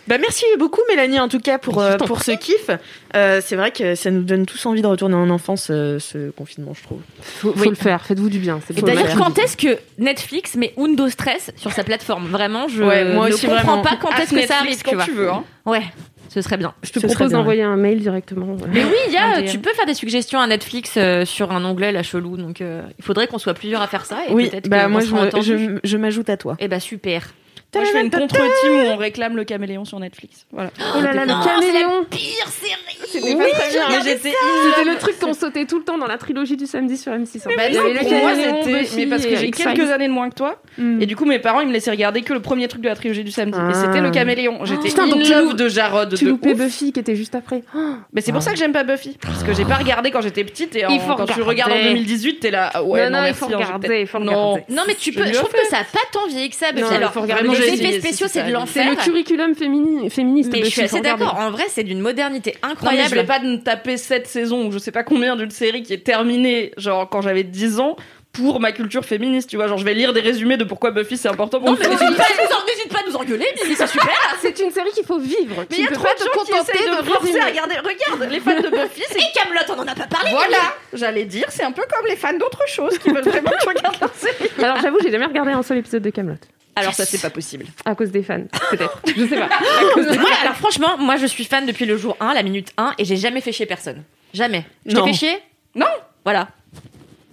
Bah merci beaucoup Mélanie en tout cas pour euh, pour ce kiff. Euh, c'est vrai que ça nous donne tous envie de retourner en enfance euh, ce confinement je trouve. Faut, faut Oui. le faire, faites-vous du bien. c'est Et d'ailleurs, quand est-ce que Netflix met Undo Stress sur sa plateforme? Vraiment, je Ouais, moi ne aussi, comprends vraiment. pas quand est-ce que ça arrive, quand tu vois. tu veux. Hein. Ouais, ce serait bien. Je te Ce propose d'envoyer un mail directement. Mais oui, il y a, tu peux faire des suggestions à Netflix euh, sur un onglet la chelou. Donc, euh, il faudrait qu'on soit plusieurs à faire ça. Et oui, peut-être bah moi je m'ajoute à toi. Eh bah super. Moi, je fais une contre-team où on réclame le caméléon sur Netflix. Voilà. Oh là là, le caméléon Pire série. C'était pas très bien. mais j'étais C'était le truc qu'on sautait tout le temps dans la trilogie du samedi sur M6. en fait. Bah Il y non, avait le pour moi, c'était. Mais parce que j'ai quelques années de moins que toi. Mm. Et du coup, mes parents, ils me laissaient regarder que le premier truc de la trilogie du samedi. Et c'était le caméléon. J'étais Putain, in donc tu love de Jarod. Tu loupais. Buffy qui était juste après. Oh, Mais c'est pour ça que j'aime pas Buffy. Parce que j'ai pas regardé quand j'étais petite. Et quand tu regardes en 2018, t'es là. ah Ouais, non, non, il merci, faut hein, regarder, il faut Non. regarder. Non mais tu Je peux. Je trouve que ça a pas tant vieilli que ça. Buffy. Alors. Les effets spéciaux c'est de a l'enfer. C'est le curriculum fémini- féministe Mais de je suis assez d'accord. En vrai, c'est d'une modernité Non, mais incroyable. je vais pas me taper cette saison ou je sais pas combien d'une série qui est terminée, genre quand j'avais 10 ans, pour ma culture féministe, tu vois. Genre, je vais lire des résumés de pourquoi Buffy c'est important pour Non, moi. mais n'hésite pas, n'hésite pas à nous engueuler, c'est super. C'est une série qu'il faut vivre. Mais il y a trop pas de gens qui essayent de, de forcer à regarder. Regarde, les fans de Buffy, c'est Et Camelot, on en a pas parlé. Voilà, j'allais dire, c'est un peu comme les fans d'autres choses qui veulent vraiment que tu regardes leur série. Alors j'avoue, j'ai jamais regardé un seul épisode de Camelot. Alors ça, c'est pas possible. À cause des fans, peut-être. Je sais pas. Moi, alors franchement, moi je suis fan depuis le jour 1, la minute 1, et j'ai jamais fait chier personne. Jamais. Je t'ai fait chier? Non. Voilà.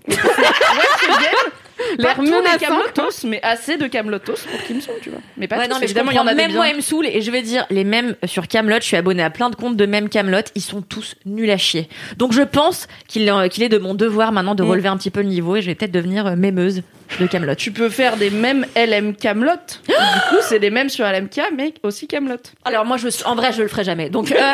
Pas L'air menaçant. Camelotos, mais assez de Camelotos pour qu'ils me saoulent, tu vois. Mais pas Ouais, tous, non, mais évidemment, il y en a des Même moi, elle me saoule. Et je vais dire, les mêmes sur Camelot, je suis abonnée à plein de comptes de mêmes Camelot. Ils sont tous nuls à chier. Donc je pense qu'il euh, qu'il est de mon devoir maintenant de Mm. relever un petit peu le niveau et je vais peut-être devenir euh, mémeuse de Camelot. Tu peux faire des mêmes LM Camelot. du coup, c'est des mêmes sur LMK, mais aussi Camelot. Alors moi, je, en vrai, je le ferai jamais. Donc, euh,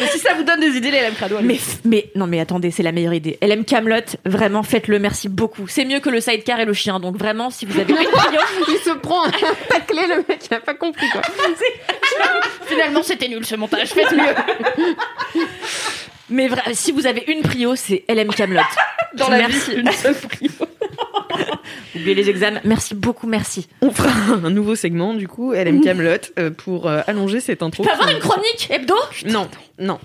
Mais si ça vous donne des idées, les LM Crado, mais, mais non, mais attendez, c'est la meilleure idée. LM Camelot, vraiment, faites-le. Merci beaucoup. C'est mieux que le sidecar et le chien. Donc vraiment, si vous avez une prio, Il se prend un taclé, le mec, il a pas compris quoi. finalement, c'était nul ce montage. Faites mieux. mais si vous avez une prio, c'est LM Camelot. Dans la Merci. vie, une seule prio. Les examens. Merci beaucoup, merci. On fera un nouveau segment, du coup, LM Camelot, euh, pour euh, allonger cette intro. Tu peux avoir une chronique hebdo? Non, non.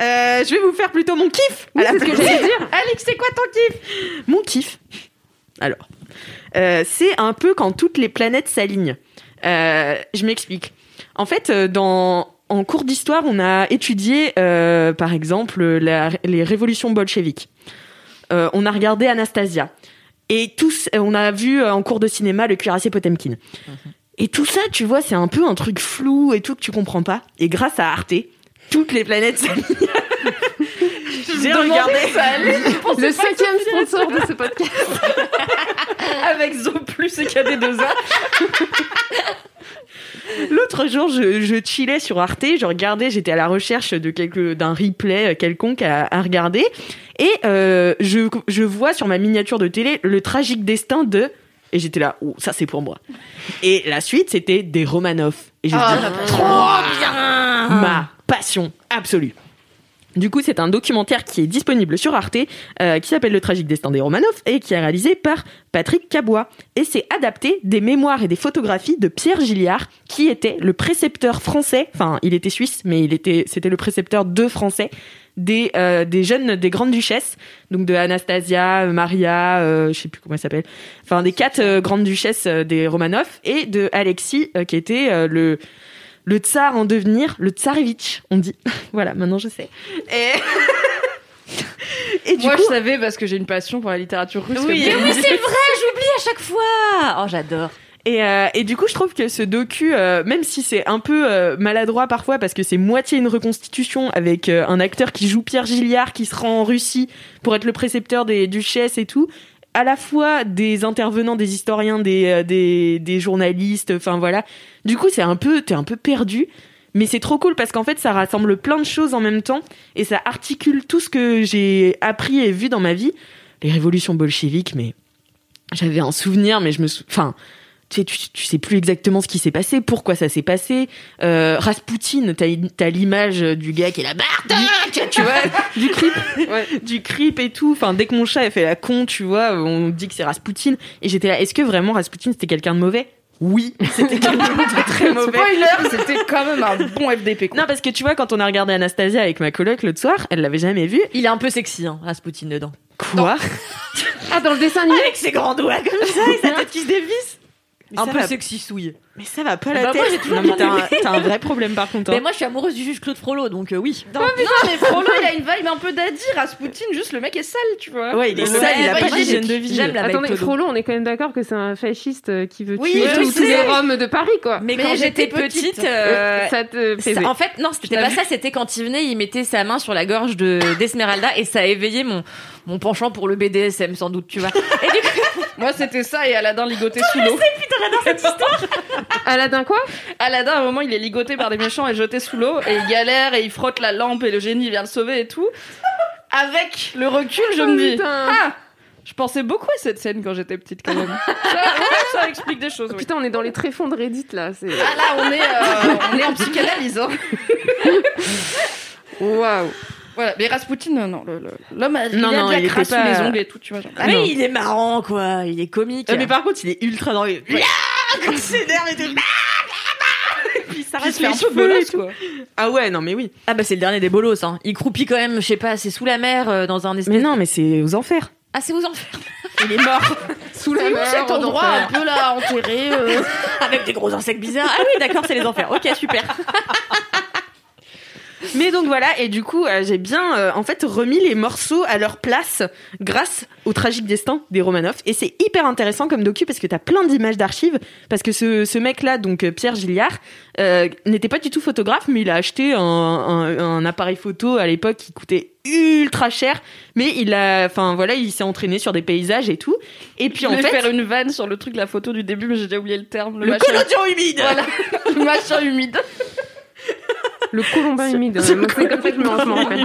Euh, je vais vous faire plutôt mon kiff à la c'est ce que place. j'allais dire. Alex, c'est quoi ton kiff? Mon kiff. Alors, euh, c'est un peu quand toutes les planètes s'alignent. Euh, je m'explique. En fait, dans en cours d'histoire, on a étudié, par exemple, la- les révolutions bolcheviques. On a regardé Anastasia. Et tous, euh, on a vu euh, en cours de cinéma le cuirassé Potemkin. Et tout ça, tu vois, c'est un peu un truc flou et tout que tu comprends pas. Et grâce à Arte, toutes les planètes s'alignent. J'ai regardé Le cinquième sponsor de ce podcast. Avec Zo plus et KD2A. L'autre jour, je, je chillais sur Arte, je regardais, j'étais à la recherche de quelque d'un replay quelconque à, à regarder, et euh, je, je vois sur ma miniature de télé le tragique destin de, et j'étais là, oh, ça c'est pour moi. Et la suite, c'était des Romanov. Et j'ai Ah, dit, trop bien, ma passion absolue. Du coup, c'est un documentaire qui est disponible sur Arte, euh, qui s'appelle Le tragique destin des Romanov et qui est réalisé par Patrick Cabois. Et c'est adapté des mémoires et des photographies de Pierre Gilliard, qui était le précepteur français, enfin, il était suisse, mais c'était le précepteur de français des, euh, des jeunes, des grandes duchesses, donc de Anastasia, euh, Maria, euh, je sais plus comment elle s'appelle, enfin, des quatre grandes duchesses des Romanov et de Alexis, qui était le, le tsar en devenir, le tsarevitch, on dit. voilà, maintenant je sais. Et, et du Moi, coup, je savais parce que j'ai une passion pour la littérature russe. Oui. Mais oui, c'est vrai, j'oublie à chaque fois. Oh, j'adore. et, euh, et du coup, je trouve que ce docu, euh, même si c'est un peu euh, maladroit parfois, parce que c'est moitié une reconstitution avec un acteur qui joue Pierre Gilliard, qui se rend en Russie pour être le précepteur des duchesses et tout, à la fois des intervenants, des historiens, des, euh, des, des journalistes, enfin voilà. Du coup, c'est un peu, t'es un peu perdu. Mais c'est trop cool parce qu'en fait, ça rassemble plein de choses en même temps et ça articule tout ce que j'ai appris et vu dans ma vie. Les révolutions bolcheviques, mais j'avais un souvenir, mais je me sou... Enfin, tu sais, tu, sais plus exactement ce qui s'est passé, pourquoi ça s'est passé. Euh, Rasputin, t'as l'image du gars qui est la Bartok, tu vois, du creep, du creep et tout. Enfin, dès que mon chat a fait la con, tu vois, on dit que c'est Rasputin. Et j'étais là, est-ce que vraiment Rasputin c'était quelqu'un de mauvais? Oui, c'était quelqu'un de très mauvais. Spoiler, c'était quand même un bon FDP. Quoi. Non, parce que tu vois, quand on a regardé Anastasia avec ma coloc l'autre soir, elle l'avait jamais vu. Il est un peu sexy, hein, Rasputin dedans. Quoi? Ah, dans le dessin animé Avec ses grands doigts comme ça et sa tête qui se dévisse. Mais un peu va- sexy souille. Mais ça va pas Ah la bah, tête. moi, j'ai toujours non, mais t'as un, un vrai problème par contre. hein. Mais moi, je suis amoureuse du juge Claude Frollo, donc euh, oui. Non, mais Frollo, il a une vibe un peu daddy. Rasputin, juste le mec est sale, tu vois. Ouais, il est Le sale, il a pas d'hygiène de vie. J'aime la Attendez. Frollo, on est quand même d'accord que c'est un fasciste euh, qui veut Oui, tuer tous les Roms de Paris, quoi. Mais Mais quand j'étais petite, petite, euh, ça te ça- en fait, non, c'était pas ça. C'était quand il venait, il mettait sa main sur la gorge de d'Esmeralda et ça a éveillé mon mon penchant pour le BDSM sans doute, tu vois. Et du coup, Moi, c'était ça et Aladdin ligoté sous l'eau. Aladdin, quoi? Aladdin, à un moment, il est ligoté par des méchants et jeté sous l'eau et il galère et il frotte la lampe et le génie vient le sauver et tout. Avec le recul, je Oh, me dis, putain. ah, je pensais beaucoup à cette scène quand j'étais petite quand même. ça, ouais, ça explique des choses. oui. Putain, on est dans les tréfonds de Reddit, là. C'est... Ah là, on est, euh, on est en psychanalyse. Hein. Waouh. Voilà, mais Rasputin, non, non, le- le- l'homme a, il Non, a non, de la il crasse sous les ongles et tout, tu vois. genre. Ah non. mais il est marrant, quoi. Il est comique. Euh, mais par contre, il est ultra dans les. Quand il s'énerve et tout. Et puis ça Puis il reste se fait un et tout. quoi. Ah ouais, non mais oui. Ah bah c'est le dernier des bolos. Hein. Il croupit quand même, je sais pas, c'est sous la mer euh, dans un espèce. Mais non, mais c'est aux enfers. Ah c'est aux enfers. Il est mort. Sous la C'est où mer, cet endroit un peu là enterré euh, Avec des gros insectes bizarres. Ah oui, d'accord, c'est les enfers. Ok, super. Mais donc voilà, et du coup, euh, j'ai bien euh, en fait remis les morceaux à leur place grâce au tragique destin des Romanov. Et c'est hyper intéressant comme docu parce que t'as plein d'images d'archives. Parce que ce, ce mec-là, donc euh, Pierre Gilliard, euh, n'était pas du tout photographe, mais il a acheté un, un- un appareil photo à l'époque qui coûtait ultra cher. Mais il a, enfin voilà, il s'est entraîné sur des paysages et tout. Et puis Je en fait, faire une vanne sur le truc, la photo du début, mais j'ai déjà oublié le terme. Le, le machin- collodion humide. Voilà, le machin humide. Le colombin humide. c'est comme ça que je me rappelle.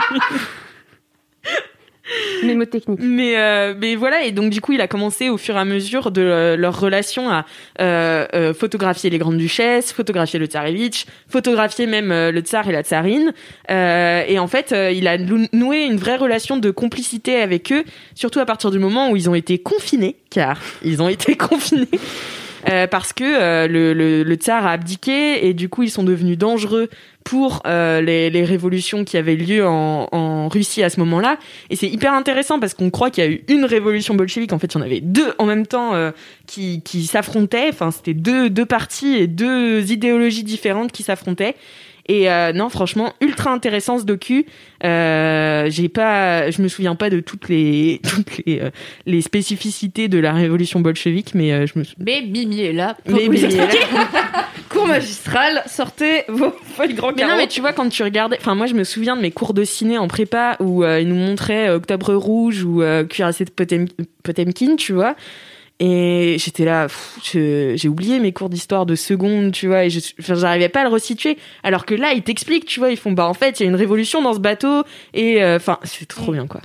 Mémotechnique. Mais, euh, mais voilà, et donc du coup, il a commencé au fur et à mesure de euh, leur relation à euh, photographier les grandes duchesses, photographier le tsarevitch, photographier même le tsar et la tsarine. Et en fait, il a noué une vraie relation de complicité avec eux, surtout à partir du moment où ils ont été confinés, car ils ont été confinés. euh, parce que euh, le, le, le tsar a abdiqué et du coup ils sont devenus dangereux pour euh, les, les révolutions qui avaient lieu en, en Russie à ce moment-là. Et c'est hyper intéressant parce qu'on croit qu'il y a eu une révolution bolchevique. En fait, il y en avait deux en même temps euh, qui, qui s'affrontaient. Enfin, c'était deux, deux partis et deux idéologies différentes qui s'affrontaient. Et euh, non, franchement, ultra intéressant ce docu. Euh, j'ai pas, je me souviens pas de toutes les toutes les, euh, les spécificités de la révolution bolchevique, mais euh, je me sou- Mais Mimi est là. pour mais, vous expliquer. Cours magistral, sortez vos feuilles grand Mais non, carreau. mais tu vois, quand tu regardais, enfin, moi, je me souviens de mes cours de ciné en prépa où ils nous montraient Octobre Rouge ou Cuirassé de Potem- Potemkin, tu vois. Et j'étais là, j'ai oublié mes cours d'histoire de seconde, tu vois, et j'arrivais pas à le resituer. Alors que là, ils t'expliquent, tu vois, ils font, bah, en fait, il y a une révolution dans ce bateau, et euh, enfin, c'est trop bien, quoi.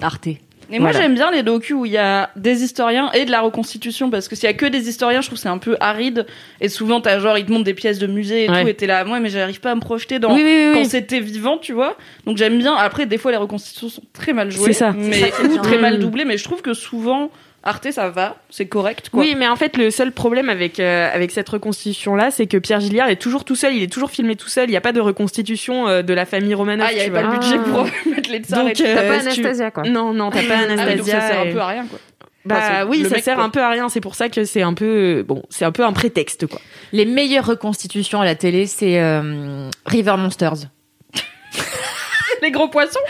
Arte. Et moi Voilà. j'aime bien les docus où il y a des historiens et de la reconstitution parce que s'il y a que des historiens, je trouve que c'est un peu aride et souvent t'as genre ils te montrent des pièces de musée et Ouais. tout et t'es là moi mais j'arrive pas à me projeter dans Oui, oui, oui, quand oui. c'était vivant tu vois donc j'aime bien après des fois les reconstitutions sont très mal jouées C'est ça. mais ça ou bien. très mal doublées mais je trouve que souvent Arte ça va c'est correct quoi Oui, mais en fait, le seul problème avec euh, avec cette reconstitution là, c'est que Pierre Gilliard est toujours tout seul. Il est toujours filmé tout seul. Il n'y a pas de reconstitution euh, de la famille Romanov. ah il y tu avait pas le budget Ah. pour mettre les tsars Donc, euh, T'as pas si tu- Anastasia, quoi. Non, non, t'as pas Ah oui, Anastasia. donc ça sert un peu à rien quoi Bah Enfin, oui, ça mec, sert quoi. un peu à rien. C'est pour ça que c'est un peu bon, c'est un peu un prétexte quoi. Les meilleures reconstitutions à la télé, c'est euh, River Monsters. Les gros poissons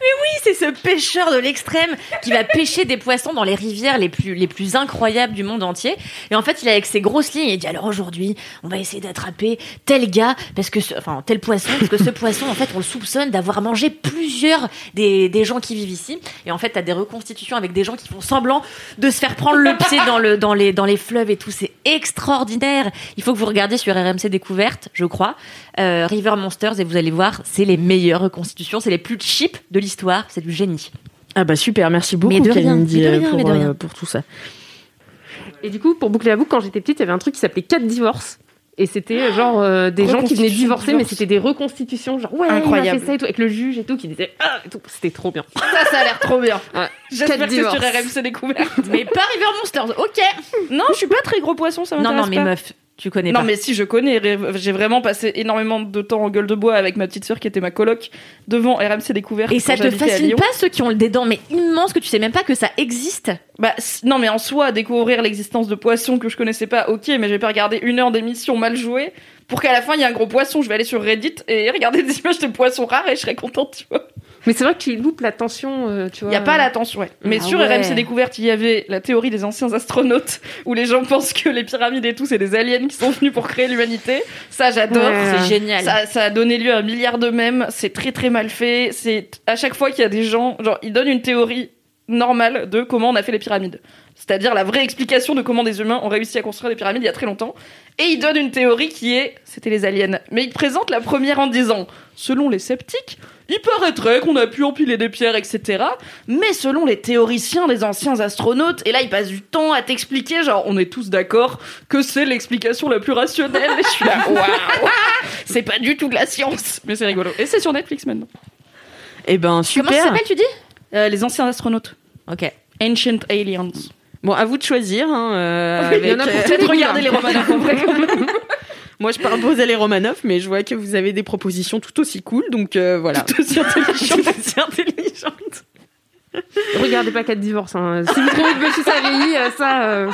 Oui, c'est ce pêcheur de l'extrême qui va pêcher des poissons dans les rivières les plus, les plus incroyables du monde entier. Et en fait, il est avec ses grosses lignes et il dit alors aujourd'hui, on va essayer d'attraper tel gars, parce que enfin, tel poisson, parce que ce poisson, en fait, on le soupçonne d'avoir mangé plusieurs des, des gens qui vivent ici. Et en fait, t'as des reconstitutions avec des gens qui font semblant de se faire prendre le pied dans le, dans les, dans les fleuves et tout. C'est extraordinaire. Il faut que vous regardiez sur RMC Découverte, je crois, euh, River Monsters et vous allez voir, c'est les meilleures reconstitutions, c'est les plus cheap de l'histoire, c'est du génie. Ah bah super, merci beaucoup Mais de rien, Kalindi, mais de euh, rien, pour, mais de rien. euh, pour tout ça. Et du coup, pour boucler la boucle, quand j'étais petite, il y avait un truc qui s'appelait 4 divorces. Et c'était genre euh, des gens qui venaient divorcer, mais divorce. c'était des reconstitutions, genre ouais, il Incroyable. a fait ça et tout, avec le juge et tout, qui disait ah et tout. C'était trop bien. ça ça a l'air trop bien Ouais. j'espère Quatre que sur divorces. RMC découverte Mais pas River Monsters, ok non je suis pas très gros poisson ça Non, m'intéresse non, mais pas. meuf, Tu connais non, pas. mais si je connais, j'ai vraiment passé énormément de temps en gueule de bois avec ma petite sœur qui était ma coloc devant RMC Découverte. Et ça te fascine pas ceux qui ont des dents mais immenses que tu sais même pas que ça existe Bah, non, mais en soi, découvrir l'existence de poissons que je connaissais pas, ok, mais je vais pas regarder une heure d'émission mal jouée pour qu'à la fin il y ait un gros poisson. Je vais aller sur Reddit et regarder des images de poissons rares et je serais contente, tu vois. Mais c'est vrai que tu loupes l'attention, euh, tu Il vois. y a pas l'attention, ouais. Mais Ah sur ouais. RMC Découverte, il y avait la théorie des anciens astronautes où les gens pensent que les pyramides et tout, c'est des aliens qui sont venus pour créer l'humanité. Ça, j'adore. Ouais. C'est génial. Ça, ça a donné lieu à un milliard de mèmes. C'est très très mal fait. C'est à chaque fois qu'il y a des gens, genre, ils donnent une théorie normale de comment on a fait les pyramides. C'est-à-dire la vraie explication de comment des humains ont réussi à construire des pyramides il y a très longtemps. Et ils donnent une théorie qui est, c'était les aliens. Mais ils présentent la première en disant, selon les sceptiques, il paraîtrait qu'on a pu empiler des pierres, etc. Mais selon les théoriciens des anciens astronautes, et là ils passent du temps à t'expliquer, genre on est tous d'accord que c'est l'explication la plus rationnelle. Et je suis là, waouh, c'est pas du tout de la science, mais c'est rigolo. Et c'est sur Netflix maintenant. Eh ben, super. Comment ça s'appelle tu dis? Euh, les anciens astronautes, Ok. Ancient Aliens. Bon, à vous de choisir. Hein, euh, Oui, il y en a pour euh, peut-être regarder les Romanov en vrai. Moi, je proposais les Romanov, mais je vois que vous avez des propositions tout aussi cool, donc euh, voilà. Tout aussi intelligent. Tout aussi intelligentes. Regardez pas 4 divorces. Hein. Si vous trouvez que vieillit, euh, ça. euh,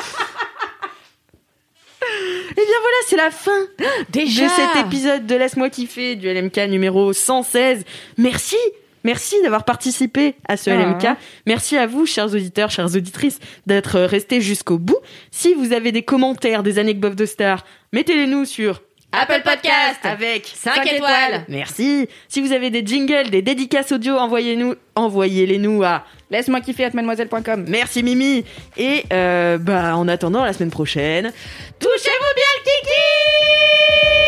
Eh bien voilà, c'est la fin Déjà de cet épisode de Laisse-moi kiffer du LMK numéro 116. Merci Merci d'avoir participé à ce Ah. LMK. Merci à vous, chers auditeurs, chères auditrices, d'être restés jusqu'au bout. Si vous avez des commentaires, des anecdotes de stars, mettez-les nous sur Apple Podcast avec 5 étoiles. Merci. Si vous avez des jingles, des dédicaces audio, envoyez-nous, envoyez-les nous à Laisse-moi kiffer at mademoiselle.com. Merci Mimi. Et euh, bah en attendant la semaine prochaine, touchez-vous bien le kiki.